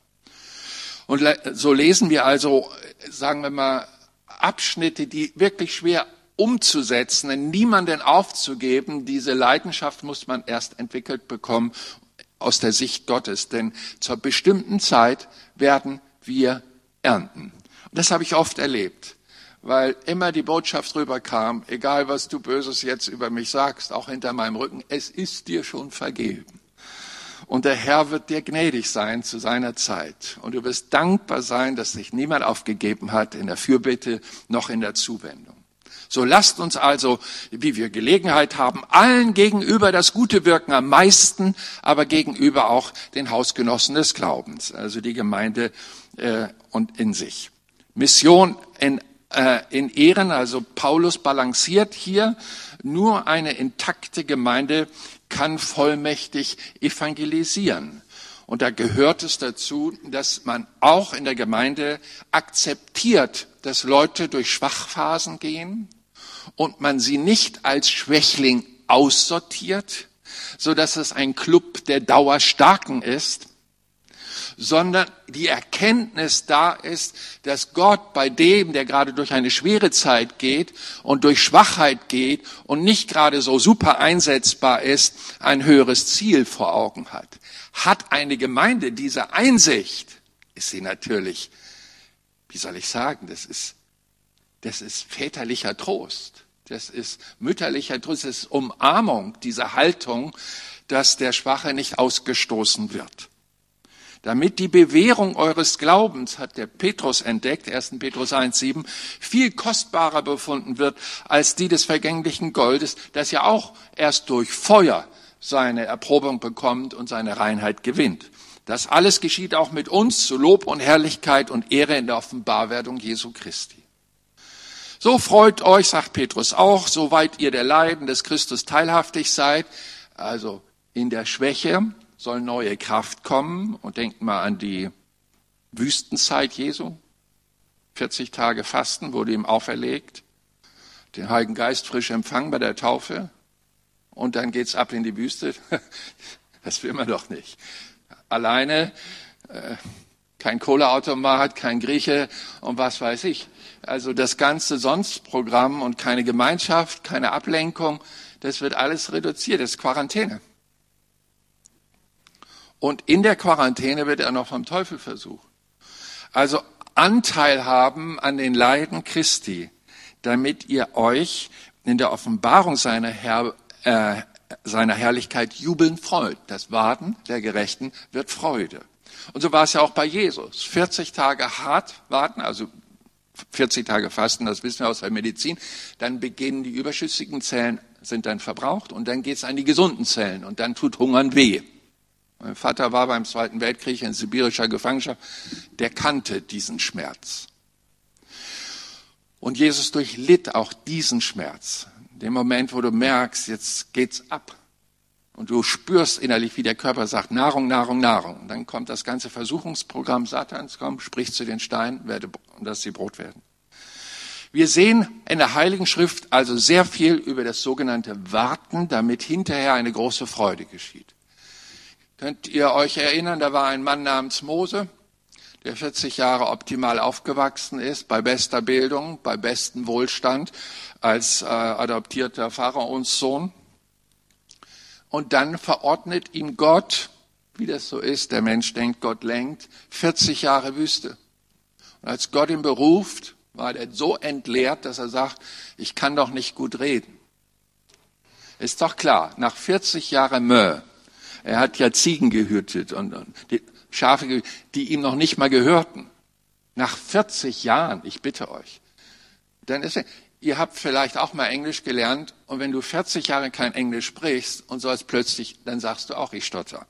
Und so lesen wir also, sagen wir mal, Abschnitte, die wirklich schwer umzusetzen, niemanden aufzugeben. Diese Leidenschaft muss man erst entwickelt bekommen aus der Sicht Gottes, denn zur bestimmten Zeit werden wir ernten. Und das habe ich oft erlebt, weil immer die Botschaft rüberkam, egal was du Böses jetzt über mich sagst, auch hinter meinem Rücken, es ist dir schon vergeben. Und der Herr wird dir gnädig sein zu seiner Zeit. Und du wirst dankbar sein, dass sich niemand aufgegeben hat in der Fürbitte noch in der Zuwendung. So lasst uns also, wie wir Gelegenheit haben, allen gegenüber das Gute wirken, am meisten aber gegenüber auch den Hausgenossen des Glaubens, also die Gemeinde äh, und in sich. Mission in, äh, in Ehren, also Paulus balanciert hier, nur eine intakte Gemeinde kann vollmächtig evangelisieren. Und da gehört es dazu, dass man auch in der Gemeinde akzeptiert, dass Leute durch Schwachphasen gehen, und man sie nicht als Schwächling aussortiert, so dass es ein Club der Dauerstarken ist, sondern die Erkenntnis da ist, dass Gott bei dem, der gerade durch eine schwere Zeit geht und durch Schwachheit geht und nicht gerade so super einsetzbar ist, ein höheres Ziel vor Augen hat. Hat eine Gemeinde diese Einsicht, ist sie natürlich, wie soll ich sagen, das ist das ist väterlicher Trost. Das ist mütterlicher Trost, das ist Umarmung, diese Haltung, dass der Schwache nicht ausgestoßen wird. Damit die Bewährung eures Glaubens, hat der Petrus entdeckt, 1. Petrus 1.7, viel kostbarer befunden wird als die des vergänglichen Goldes, das ja auch erst durch Feuer seine Erprobung bekommt und seine Reinheit gewinnt. Das alles geschieht auch mit uns zu Lob und Herrlichkeit und Ehre in der Offenbarwerdung Jesu Christi. So freut euch, sagt Petrus auch, soweit ihr der Leiden des Christus teilhaftig seid. Also in der Schwäche soll neue Kraft kommen. Und denkt mal an die Wüstenzeit Jesu. 40 Tage Fasten wurde ihm auferlegt. Den Heiligen Geist frisch empfangen bei der Taufe. Und dann geht's ab in die Wüste. <laughs> Das will man doch nicht. Alleine, äh, kein Kohleautomat, kein Grieche und was weiß ich. Also das ganze Sonstprogramm und keine Gemeinschaft, keine Ablenkung, das wird alles reduziert, das ist Quarantäne. Und in der Quarantäne wird er noch vom Teufel versucht. Also Anteil haben an den Leiden Christi, damit ihr euch in der Offenbarung seiner, Herr, äh, seiner Herrlichkeit jubeln freut. Das Warten der Gerechten wird Freude. Und so war es ja auch bei Jesus. 40 Tage hart warten, also 40 Tage Fasten, das wissen wir aus der Medizin, dann beginnen die überschüssigen Zellen sind dann verbraucht und dann geht's an die gesunden Zellen und dann tut Hungern weh. Mein Vater war beim Zweiten Weltkrieg in sibirischer Gefangenschaft, der kannte diesen Schmerz. Und Jesus durchlitt auch diesen Schmerz. Den Moment, wo du merkst, jetzt geht's ab. Und du spürst innerlich, wie der Körper sagt, Nahrung, Nahrung, Nahrung. Und dann kommt das ganze Versuchungsprogramm Satans, komm, sprich zu den Steinen, werde, und dass sie Brot werden. Wir sehen in der Heiligen Schrift also sehr viel über das sogenannte Warten, damit hinterher eine große Freude geschieht. Könnt ihr euch erinnern, da war ein Mann namens Mose, der 40 Jahre optimal aufgewachsen ist, bei bester Bildung, bei bestem Wohlstand, als äh, adoptierter Pharaons Sohn. Und dann verordnet ihm Gott, wie das so ist, der Mensch denkt, Gott lenkt, 40 Jahre Wüste. Und als Gott ihn beruft, war er so entleert, dass er sagt, ich kann doch nicht gut reden. Ist doch klar, nach 40 Jahren Mö, er hat ja Ziegen gehütet und, und die Schafe, die ihm noch nicht mal gehörten. Nach 40 Jahren, ich bitte euch. Dann ist er, ihr habt vielleicht auch mal Englisch gelernt und wenn du 40 Jahre kein Englisch sprichst und sollst plötzlich, dann sagst du auch, ich stotter.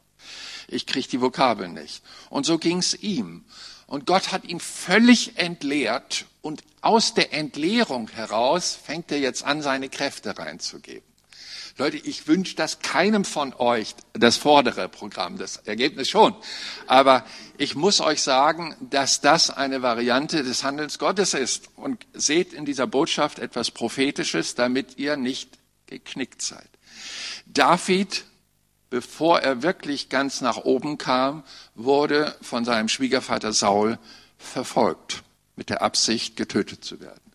Ich krieg die Vokabeln nicht. Und so ging's ihm. Und Gott hat ihn völlig entleert und aus der Entleerung heraus fängt er jetzt an, seine Kräfte reinzugeben. Leute, ich wünsche das keinem von euch, das vordere Programm, das Ergebnis schon. Aber ich muss euch sagen, dass das eine Variante des Handelns Gottes ist. Und seht in dieser Botschaft etwas Prophetisches, damit ihr nicht geknickt seid. David bevor er wirklich ganz nach oben kam, wurde von seinem Schwiegervater Saul verfolgt, mit der Absicht, getötet zu werden.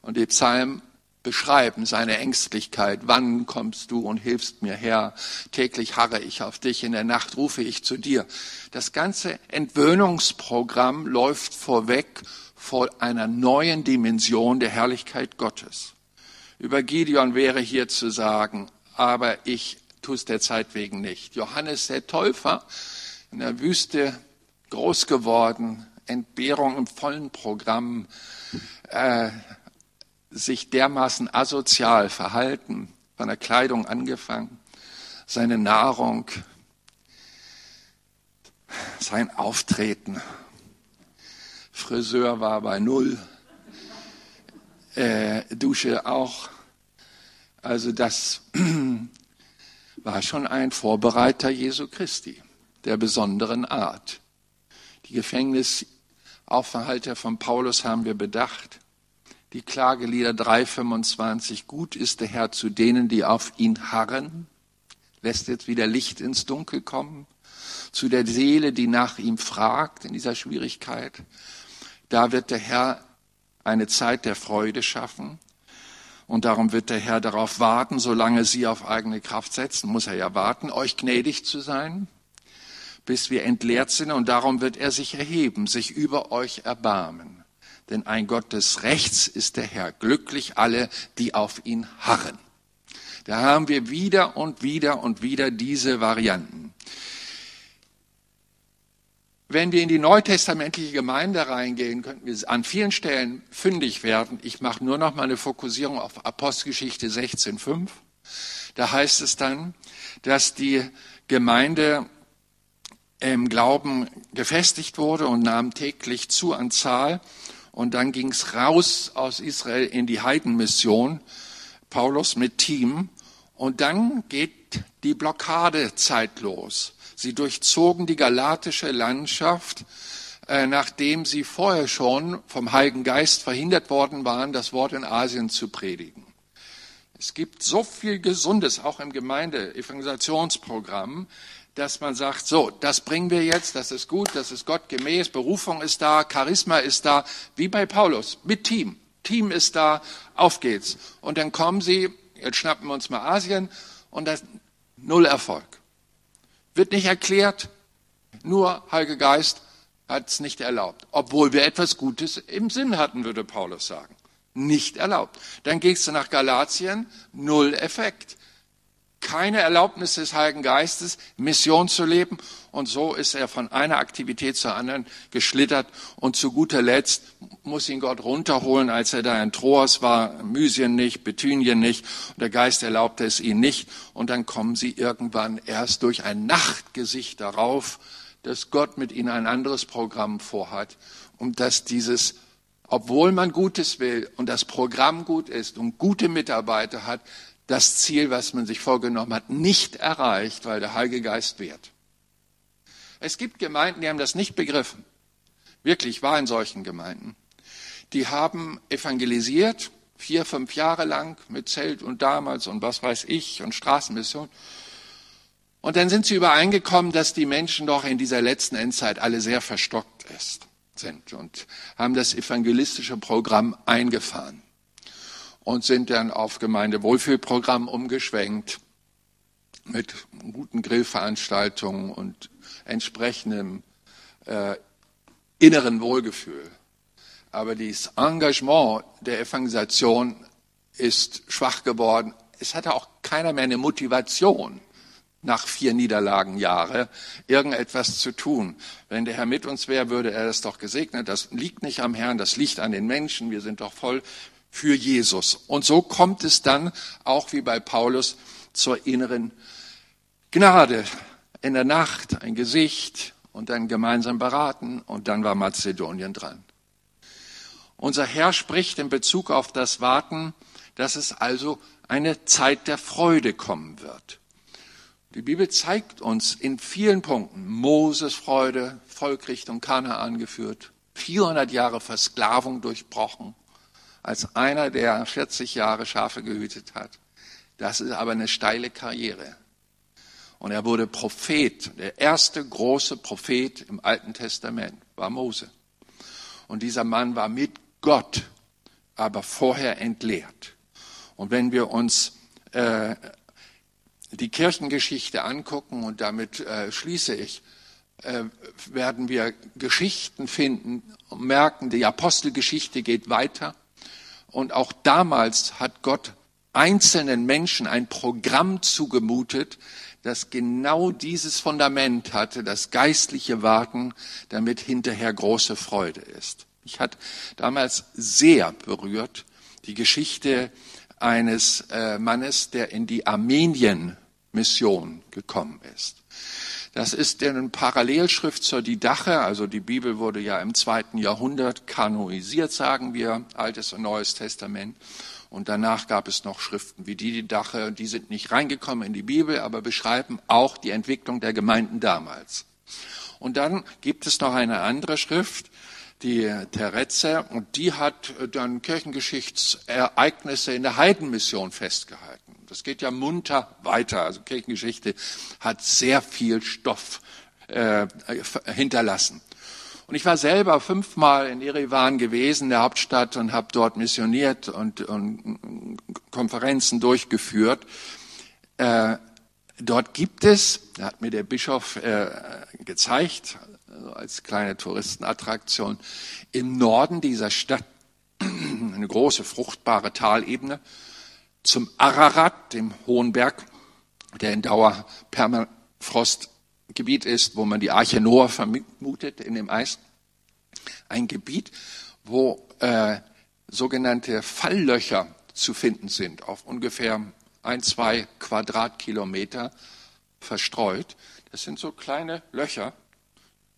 Und die Psalmen beschreiben seine Ängstlichkeit. Wann kommst du und hilfst mir her? Täglich harre ich auf dich, in der Nacht rufe ich zu dir. Das ganze Entwöhnungsprogramm läuft vorweg vor einer neuen Dimension der Herrlichkeit Gottes. Über Gideon wäre hier zu sagen, aber ich tu es der Zeit wegen nicht. Johannes der Täufer in der Wüste groß geworden, Entbehrung im vollen Programm, äh, sich dermaßen asozial verhalten, von der Kleidung angefangen, seine Nahrung, sein Auftreten. Friseur war bei Null, äh, Dusche auch. Also das <clears throat> war schon ein Vorbereiter Jesu Christi, der besonderen Art. Die Gefängnisaufenthalte von Paulus haben wir bedacht. Die Klagelieder 3,25. Gut ist der Herr zu denen, die auf ihn harren. Lässt jetzt wieder Licht ins Dunkel kommen. Zu der Seele, die nach ihm fragt in dieser Schwierigkeit. Da wird der Herr eine Zeit der Freude schaffen. Und darum wird der Herr darauf warten, solange sie auf eigene Kraft setzen, muss er ja warten, euch gnädig zu sein, bis wir entleert sind. Und darum wird er sich erheben, sich über euch erbarmen. Denn ein Gott des Rechts ist der Herr. Glücklich alle, die auf ihn harren. Da haben wir wieder und wieder und wieder diese Varianten. Wenn wir in die neutestamentliche Gemeinde reingehen, könnten wir an vielen Stellen fündig werden. Ich mache nur noch mal eine Fokussierung auf Apostelgeschichte 16.5. Da heißt es dann, dass die Gemeinde im Glauben gefestigt wurde und nahm täglich zu an Zahl. Und dann ging es raus aus Israel in die Heidenmission, Paulus mit Team. Und dann geht die Blockadezeit los. Sie durchzogen die galatische Landschaft, äh, nachdem sie vorher schon vom Heiligen Geist verhindert worden waren, das Wort in Asien zu predigen. Es gibt so viel Gesundes auch im Gemeinde-Evangelisationsprogramm, dass man sagt, so, das bringen wir jetzt, das ist gut, das ist Gott gemäß, Berufung ist da, Charisma ist da, wie bei Paulus, mit Team. Team ist da, auf geht's. Und dann kommen sie, jetzt schnappen wir uns mal Asien und das null Erfolg. Wird nicht erklärt, nur Heilige Geist hat es nicht erlaubt. Obwohl wir etwas Gutes im Sinn hatten, würde Paulus sagen. Nicht erlaubt. Dann gehst du nach Galatien, null Effekt. Keine Erlaubnis des Heiligen Geistes, Mission zu leben. Und so ist er von einer Aktivität zur anderen geschlittert. Und zu guter Letzt muss ihn Gott runterholen, als er da in Troas war, Mysien nicht, Bethynien nicht. Und der Geist erlaubte es ihm nicht. Und dann kommen sie irgendwann erst durch ein Nachtgesicht darauf, dass Gott mit ihnen ein anderes Programm vorhat und dass dieses obwohl man Gutes will und das Programm gut ist und gute Mitarbeiter hat, das Ziel, was man sich vorgenommen hat, nicht erreicht, weil der Heilige Geist wehrt. Es gibt Gemeinden, die haben das nicht begriffen. Wirklich war in solchen Gemeinden. Die haben evangelisiert, vier, fünf Jahre lang mit Zelt und damals und was weiß ich und Straßenmission. Und dann sind sie übereingekommen, dass die Menschen doch in dieser letzten Endzeit alle sehr verstockt sind und haben das evangelistische Programm eingefahren und sind dann auf Gemeindewohlfühlprogramm umgeschwenkt mit guten Grillveranstaltungen und entsprechendem äh, inneren Wohlgefühl. Aber dieses Engagement der Evangelisation ist schwach geworden. Es hatte auch keiner mehr eine Motivation, nach vier Niederlagen Jahre irgendetwas zu tun. Wenn der Herr mit uns wäre, würde er das doch gesegnet. Das liegt nicht am Herrn, das liegt an den Menschen. Wir sind doch voll für Jesus. Und so kommt es dann auch wie bei Paulus zur inneren Gnade. In der Nacht ein Gesicht und dann gemeinsam beraten und dann war Mazedonien dran. Unser Herr spricht in Bezug auf das Warten, dass es also eine Zeit der Freude kommen wird. Die Bibel zeigt uns in vielen Punkten Moses Freude, Volk Richtung Kanaan geführt, 400 Jahre Versklavung durchbrochen, als einer, der 40 Jahre Schafe gehütet hat. Das ist aber eine steile Karriere. Und er wurde Prophet. Der erste große Prophet im Alten Testament war Mose. Und dieser Mann war mit Gott, aber vorher entleert. Und wenn wir uns äh, die Kirchengeschichte angucken, und damit äh, schließe ich, äh, werden wir Geschichten finden und merken, die Apostelgeschichte geht weiter. Und auch damals hat Gott einzelnen Menschen ein Programm zugemutet, das genau dieses Fundament hatte, das geistliche Warten, damit hinterher große Freude ist. Ich hat damals sehr berührt die Geschichte eines äh, Mannes, der in die Armenien-Mission gekommen ist. Das ist eine Parallelschrift zur Didache, also die Bibel wurde ja im zweiten Jahrhundert kanoisiert, sagen wir, Altes und Neues Testament. Und danach gab es noch Schriften wie die Didache, die sind nicht reingekommen in die Bibel, aber beschreiben auch die Entwicklung der Gemeinden damals. Und dann gibt es noch eine andere Schrift, die Tereze, und die hat dann Kirchengeschichtsereignisse in der Heidenmission festgehalten. Das geht ja munter weiter. Also Kirchengeschichte hat sehr viel Stoff äh, hinterlassen. Und ich war selber fünfmal in Erevan gewesen, der Hauptstadt, und habe dort missioniert und, und Konferenzen durchgeführt. Äh, dort gibt es, da hat mir der Bischof äh, gezeigt, also als kleine Touristenattraktion, im Norden dieser Stadt <clears throat> eine große fruchtbare Talebene zum Ararat, dem hohen Berg, der in Dauerpermafrostgebiet ist, wo man die Arche Noah vermutet in dem Eis. Ein Gebiet, wo äh, sogenannte Falllöcher zu finden sind, auf ungefähr ein, zwei Quadratkilometer verstreut. Das sind so kleine Löcher.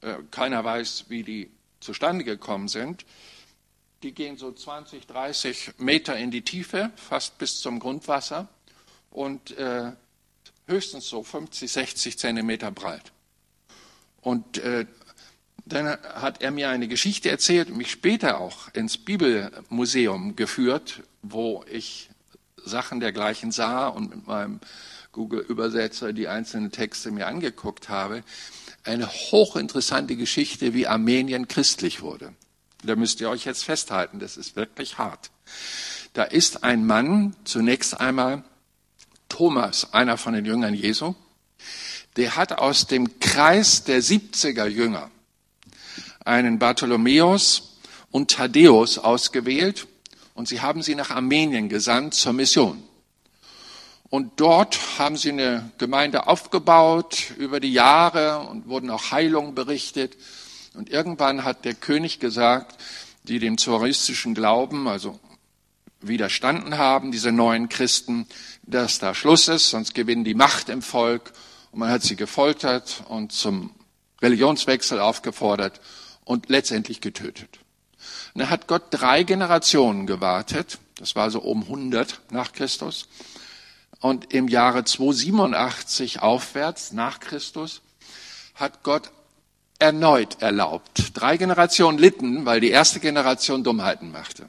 Äh, keiner weiß, wie die zustande gekommen sind. Die gehen so 20, 30 Meter in die Tiefe, fast bis zum Grundwasser und äh, höchstens so 50, 60 Zentimeter breit. Und äh, dann hat er mir eine Geschichte erzählt und mich später auch ins Bibelmuseum geführt, wo ich Sachen dergleichen sah und mit meinem Google-Übersetzer die einzelnen Texte mir angeguckt habe. Eine hochinteressante Geschichte, wie Armenien christlich wurde. Da müsst ihr euch jetzt festhalten, das ist wirklich hart. Da ist ein Mann, zunächst einmal Thomas, einer von den Jüngern Jesu, der hat aus dem Kreis der 70er Jünger einen Bartholomäus und Thaddäus ausgewählt und sie haben sie nach Armenien gesandt zur Mission. Und dort haben sie eine Gemeinde aufgebaut über die Jahre und wurden auch Heilungen berichtet. Und irgendwann hat der König gesagt, die dem zoristischen Glauben, also widerstanden haben, diese neuen Christen, dass da Schluss ist, sonst gewinnen die Macht im Volk. Und man hat sie gefoltert und zum Religionswechsel aufgefordert und letztendlich getötet. Und da hat Gott drei Generationen gewartet. Das war so um 100 nach Christus. Und im Jahre 287 aufwärts nach Christus hat Gott erneut erlaubt. Drei Generationen litten, weil die erste Generation Dummheiten machte.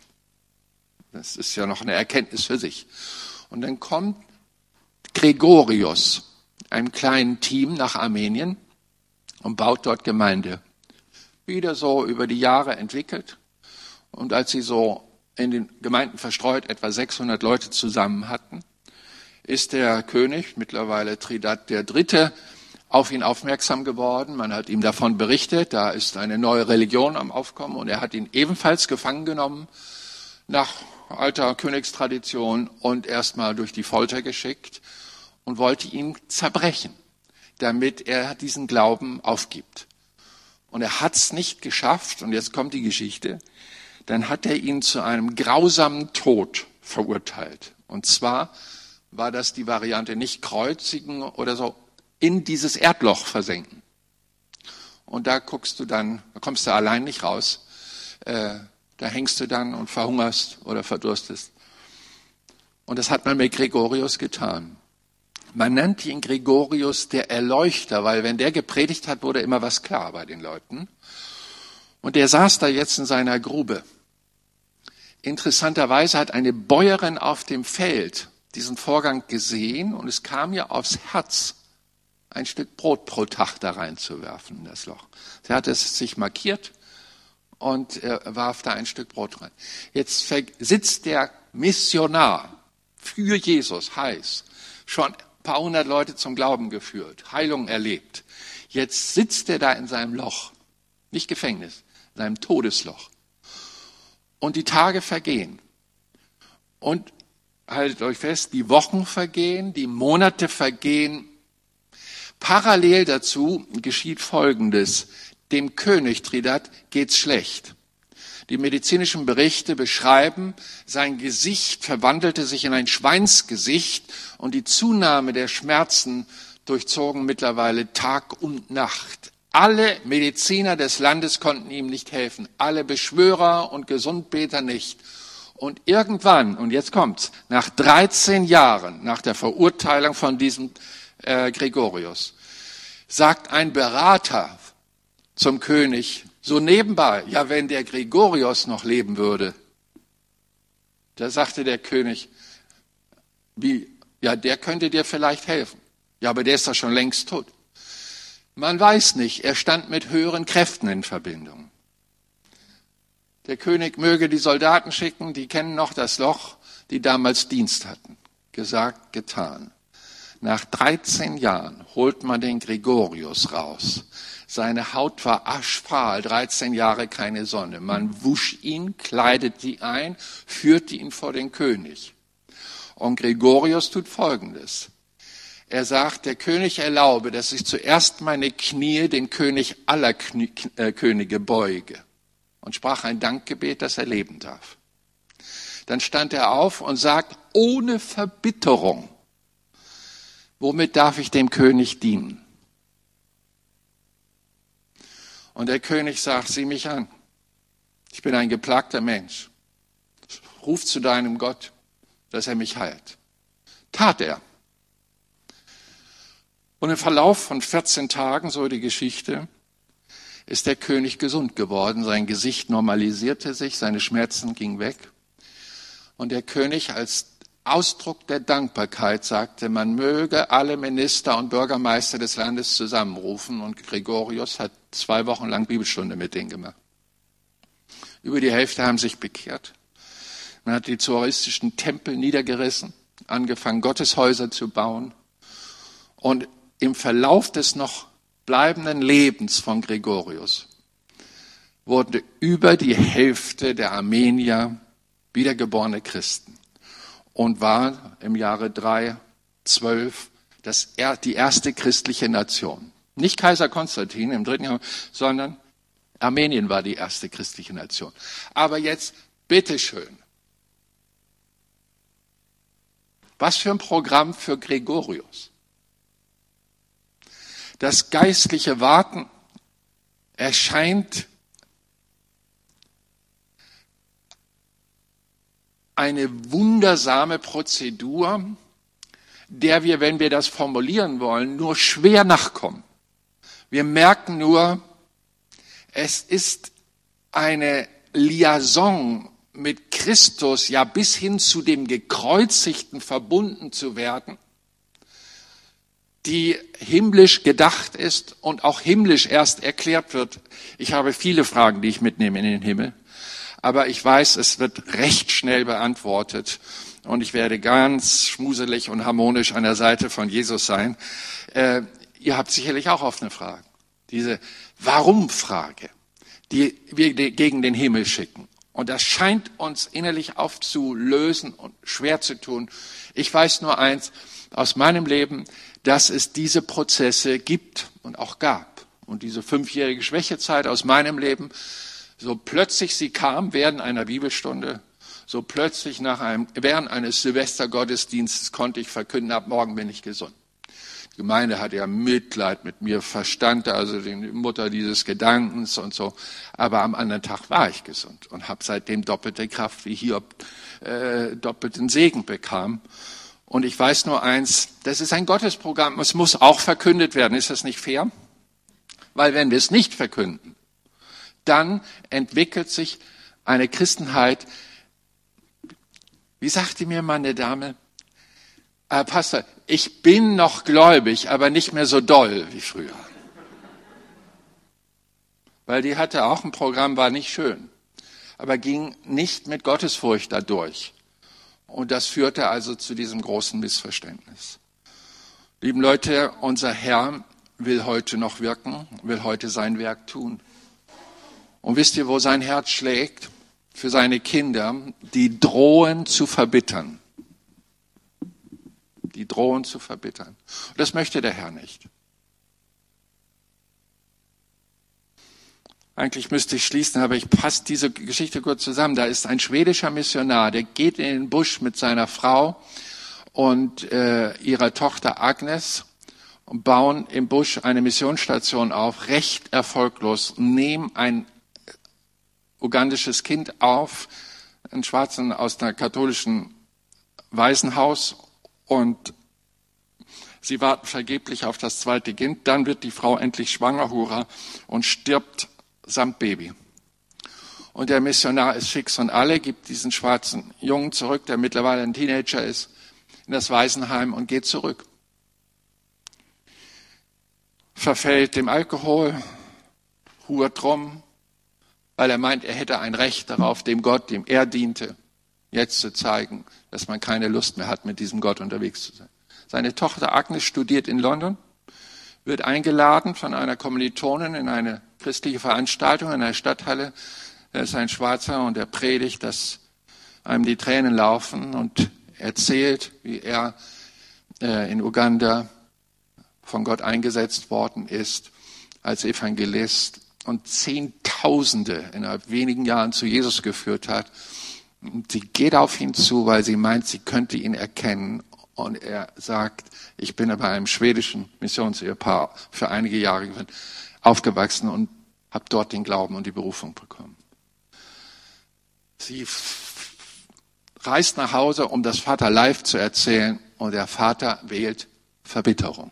Das ist ja noch eine Erkenntnis für sich. Und dann kommt Gregorius, einem kleinen Team nach Armenien und baut dort Gemeinde. Wieder so über die Jahre entwickelt. Und als sie so in den Gemeinden verstreut etwa 600 Leute zusammen hatten, ist der König, mittlerweile Tridat der Dritte, auf ihn aufmerksam geworden. Man hat ihm davon berichtet, da ist eine neue Religion am Aufkommen und er hat ihn ebenfalls gefangen genommen nach alter Königstradition und erstmal durch die Folter geschickt und wollte ihn zerbrechen, damit er diesen Glauben aufgibt. Und er hat es nicht geschafft, und jetzt kommt die Geschichte, dann hat er ihn zu einem grausamen Tod verurteilt. Und zwar war das die Variante nicht kreuzigen oder so, in dieses Erdloch versenken. Und da guckst du dann, da kommst du allein nicht raus. Äh, da hängst du dann und verhungerst oder verdurstest. Und das hat man mit Gregorius getan. Man nennt ihn Gregorius der Erleuchter, weil wenn der gepredigt hat, wurde immer was klar bei den Leuten. Und der saß da jetzt in seiner Grube. Interessanterweise hat eine Bäuerin auf dem Feld diesen Vorgang gesehen und es kam ihr aufs Herz, ein Stück Brot pro Tag da reinzuwerfen in das Loch. Sie hat es sich markiert und warf da ein Stück Brot rein. Jetzt sitzt der Missionar für Jesus, heiß, schon ein paar hundert Leute zum Glauben geführt, Heilung erlebt. Jetzt sitzt er da in seinem Loch, nicht Gefängnis, in seinem Todesloch. Und die Tage vergehen. Und haltet euch fest, die Wochen vergehen, die Monate vergehen. Parallel dazu geschieht Folgendes dem König Tridat geht's schlecht. Die medizinischen Berichte beschreiben, sein Gesicht verwandelte sich in ein Schweinsgesicht und die Zunahme der Schmerzen durchzogen mittlerweile Tag und Nacht. Alle Mediziner des Landes konnten ihm nicht helfen, alle Beschwörer und Gesundbeter nicht. Und irgendwann, und jetzt kommt's, nach 13 Jahren nach der Verurteilung von diesem äh, Gregorius, sagt ein Berater zum König, so nebenbei, ja, wenn der Gregorios noch leben würde, da sagte der König, wie, ja, der könnte dir vielleicht helfen. Ja, aber der ist doch schon längst tot. Man weiß nicht, er stand mit höheren Kräften in Verbindung. Der König möge die Soldaten schicken, die kennen noch das Loch, die damals Dienst hatten. Gesagt, getan. Nach 13 Jahren holt man den Gregorius raus. Seine Haut war aschfahl, 13 Jahre keine Sonne. Man wusch ihn, kleidete ihn ein, führte ihn vor den König. Und Gregorius tut Folgendes. Er sagt, der König erlaube, dass ich zuerst meine Knie den König aller Knie, äh, Könige beuge. Und sprach ein Dankgebet, das er leben darf. Dann stand er auf und sagt, ohne Verbitterung, womit darf ich dem König dienen? Und der König sagt, sieh mich an. Ich bin ein geplagter Mensch. Ruf zu deinem Gott, dass er mich heilt. Tat er. Und im Verlauf von 14 Tagen, so die Geschichte, ist der König gesund geworden. Sein Gesicht normalisierte sich, seine Schmerzen gingen weg. Und der König als Ausdruck der Dankbarkeit sagte, man möge alle Minister und Bürgermeister des Landes zusammenrufen und Gregorius hat zwei Wochen lang Bibelstunde mit denen gemacht. Über die Hälfte haben sich bekehrt. Man hat die zoaristischen Tempel niedergerissen, angefangen Gotteshäuser zu bauen und im Verlauf des noch bleibenden Lebens von Gregorius wurde über die Hälfte der Armenier wiedergeborene Christen und war im Jahre 3 12 das, die erste christliche Nation. Nicht Kaiser Konstantin im dritten Jahrhundert, sondern Armenien war die erste christliche Nation. Aber jetzt, bitteschön. Was für ein Programm für Gregorius. Das geistliche Warten erscheint eine wundersame Prozedur, der wir, wenn wir das formulieren wollen, nur schwer nachkommen. Wir merken nur, es ist eine Liaison mit Christus, ja bis hin zu dem Gekreuzigten verbunden zu werden, die himmlisch gedacht ist und auch himmlisch erst erklärt wird. Ich habe viele Fragen, die ich mitnehme in den Himmel, aber ich weiß, es wird recht schnell beantwortet und ich werde ganz schmuselig und harmonisch an der Seite von Jesus sein. Äh, ihr habt sicherlich auch offene Fragen. Diese Warum-Frage, die wir gegen den Himmel schicken. Und das scheint uns innerlich aufzulösen und schwer zu tun. Ich weiß nur eins aus meinem Leben, dass es diese Prozesse gibt und auch gab. Und diese fünfjährige Schwächezeit aus meinem Leben, so plötzlich sie kam während einer Bibelstunde, so plötzlich nach einem, während eines Silvestergottesdienstes konnte ich verkünden, ab morgen bin ich gesund. Die Gemeinde hatte ja Mitleid mit mir, verstand also die Mutter dieses Gedankens und so. Aber am anderen Tag war ich gesund und habe seitdem doppelte Kraft, wie Hiob äh, doppelten Segen bekam. Und ich weiß nur eins, das ist ein Gottesprogramm, es muss auch verkündet werden. Ist das nicht fair? Weil wenn wir es nicht verkünden, dann entwickelt sich eine Christenheit, wie sagte mir mal eine Dame, äh, Pastor, ich bin noch gläubig, aber nicht mehr so doll wie früher. Weil die hatte auch ein Programm, war nicht schön, aber ging nicht mit Gottesfurcht dadurch. Und das führte also zu diesem großen Missverständnis. Lieben Leute, unser Herr will heute noch wirken, will heute sein Werk tun. Und wisst ihr, wo sein Herz schlägt? für seine Kinder, die drohen zu verbittern. Die drohen zu verbittern. Und das möchte der Herr nicht. Eigentlich müsste ich schließen, aber ich passe diese Geschichte kurz zusammen. Da ist ein schwedischer Missionar, der geht in den Busch mit seiner Frau und äh, ihrer Tochter Agnes und bauen im Busch eine Missionsstation auf, recht erfolglos, nehmen ein ugandisches Kind auf, einen Schwarzen aus einer katholischen Waisenhaus und sie warten vergeblich auf das zweite Kind. Dann wird die Frau endlich schwanger, hurra, und stirbt samt Baby. Und der Missionar ist fix und alle, gibt diesen schwarzen Jungen zurück, der mittlerweile ein Teenager ist, in das Waisenheim und geht zurück. Verfällt dem Alkohol, hurt rum, weil er meint, er hätte ein Recht darauf, dem Gott, dem er diente, jetzt zu zeigen, dass man keine Lust mehr hat, mit diesem Gott unterwegs zu sein. Seine Tochter Agnes studiert in London, wird eingeladen von einer Kommilitonin in eine christliche Veranstaltung in einer Stadthalle. Er ist ein Schwarzer und er predigt, dass einem die Tränen laufen und erzählt, wie er äh, in Uganda von Gott eingesetzt worden ist als Evangelist und Zehntausende innerhalb wenigen Jahren zu Jesus geführt hat. Sie geht auf ihn zu, weil sie meint, sie könnte ihn erkennen. Und er sagt, ich bin bei einem schwedischen Missionsehepaar für einige Jahre aufgewachsen und habe dort den Glauben und die Berufung bekommen. Sie reist nach Hause, um das Vater live zu erzählen, und der Vater wählt Verbitterung.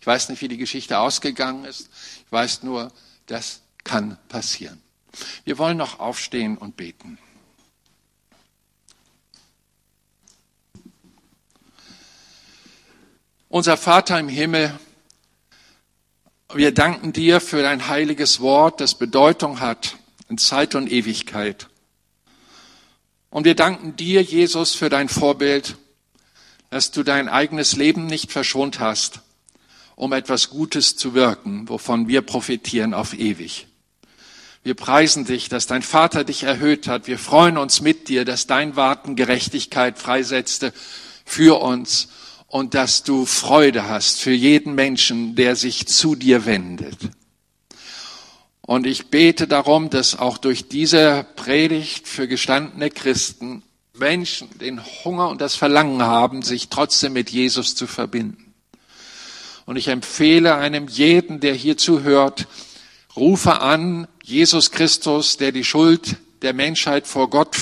Ich weiß nicht, wie die Geschichte ausgegangen ist. Ich weiß nur, das kann passieren. Wir wollen noch aufstehen und beten. Unser Vater im Himmel, wir danken dir für dein heiliges Wort, das Bedeutung hat in Zeit und Ewigkeit. Und wir danken dir, Jesus, für dein Vorbild, dass du dein eigenes Leben nicht verschont hast, um etwas Gutes zu wirken, wovon wir profitieren auf ewig. Wir preisen dich, dass dein Vater dich erhöht hat. Wir freuen uns mit dir, dass dein Warten Gerechtigkeit freisetzte für uns und dass du Freude hast für jeden Menschen, der sich zu dir wendet. Und ich bete darum, dass auch durch diese Predigt für gestandene Christen Menschen den Hunger und das Verlangen haben, sich trotzdem mit Jesus zu verbinden. Und ich empfehle einem jeden, der hier zuhört, rufe an, Jesus Christus, der die Schuld der Menschheit vor Gott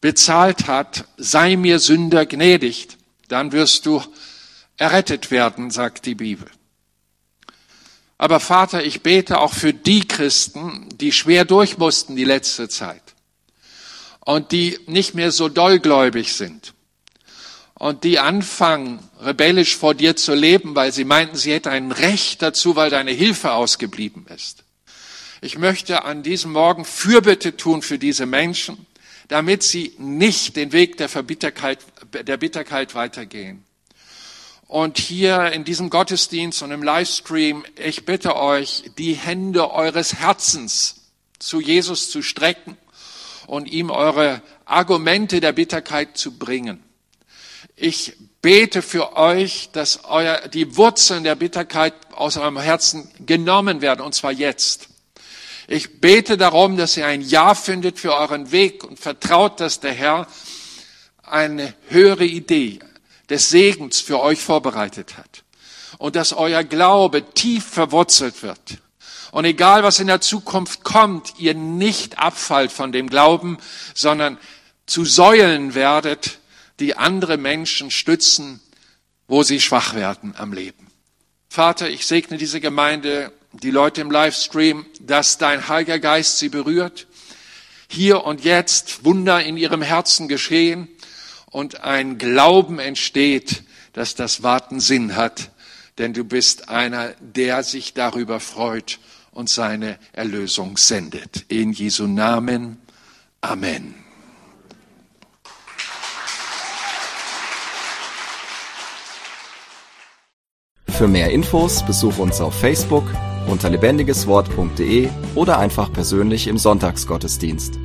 bezahlt hat, sei mir Sünder gnädigt, dann wirst du errettet werden, sagt die Bibel. Aber Vater, ich bete auch für die Christen, die schwer durch mussten die letzte Zeit und die nicht mehr so dollgläubig sind und die anfangen, rebellisch vor dir zu leben, weil sie meinten, sie hätten ein Recht dazu, weil deine Hilfe ausgeblieben ist. Ich möchte an diesem Morgen Fürbitte tun für diese Menschen, damit sie nicht den Weg der Verbitterkeit, der Bitterkeit weitergehen. Und hier in diesem Gottesdienst und im Livestream, ich bitte euch, die Hände eures Herzens zu Jesus zu strecken und ihm eure Argumente der Bitterkeit zu bringen. Ich bete für euch, dass euer, die Wurzeln der Bitterkeit aus eurem Herzen genommen werden, und zwar jetzt. Ich bete darum, dass ihr ein Ja findet für euren Weg und vertraut, dass der Herr eine höhere Idee des Segens für euch vorbereitet hat. Und dass euer Glaube tief verwurzelt wird. Und egal, was in der Zukunft kommt, ihr nicht abfallt von dem Glauben, sondern zu Säulen werdet, die andere Menschen stützen, wo sie schwach werden am Leben. Vater, ich segne diese Gemeinde, die Leute im Livestream, dass dein Heiliger Geist sie berührt. Hier und jetzt Wunder in ihrem Herzen geschehen und ein Glauben entsteht, dass das Warten Sinn hat, denn du bist einer, der sich darüber freut und seine Erlösung sendet. In Jesu Namen. Amen. Für mehr Infos besuche uns auf Facebook unter lebendigeswort.de oder einfach persönlich im Sonntagsgottesdienst.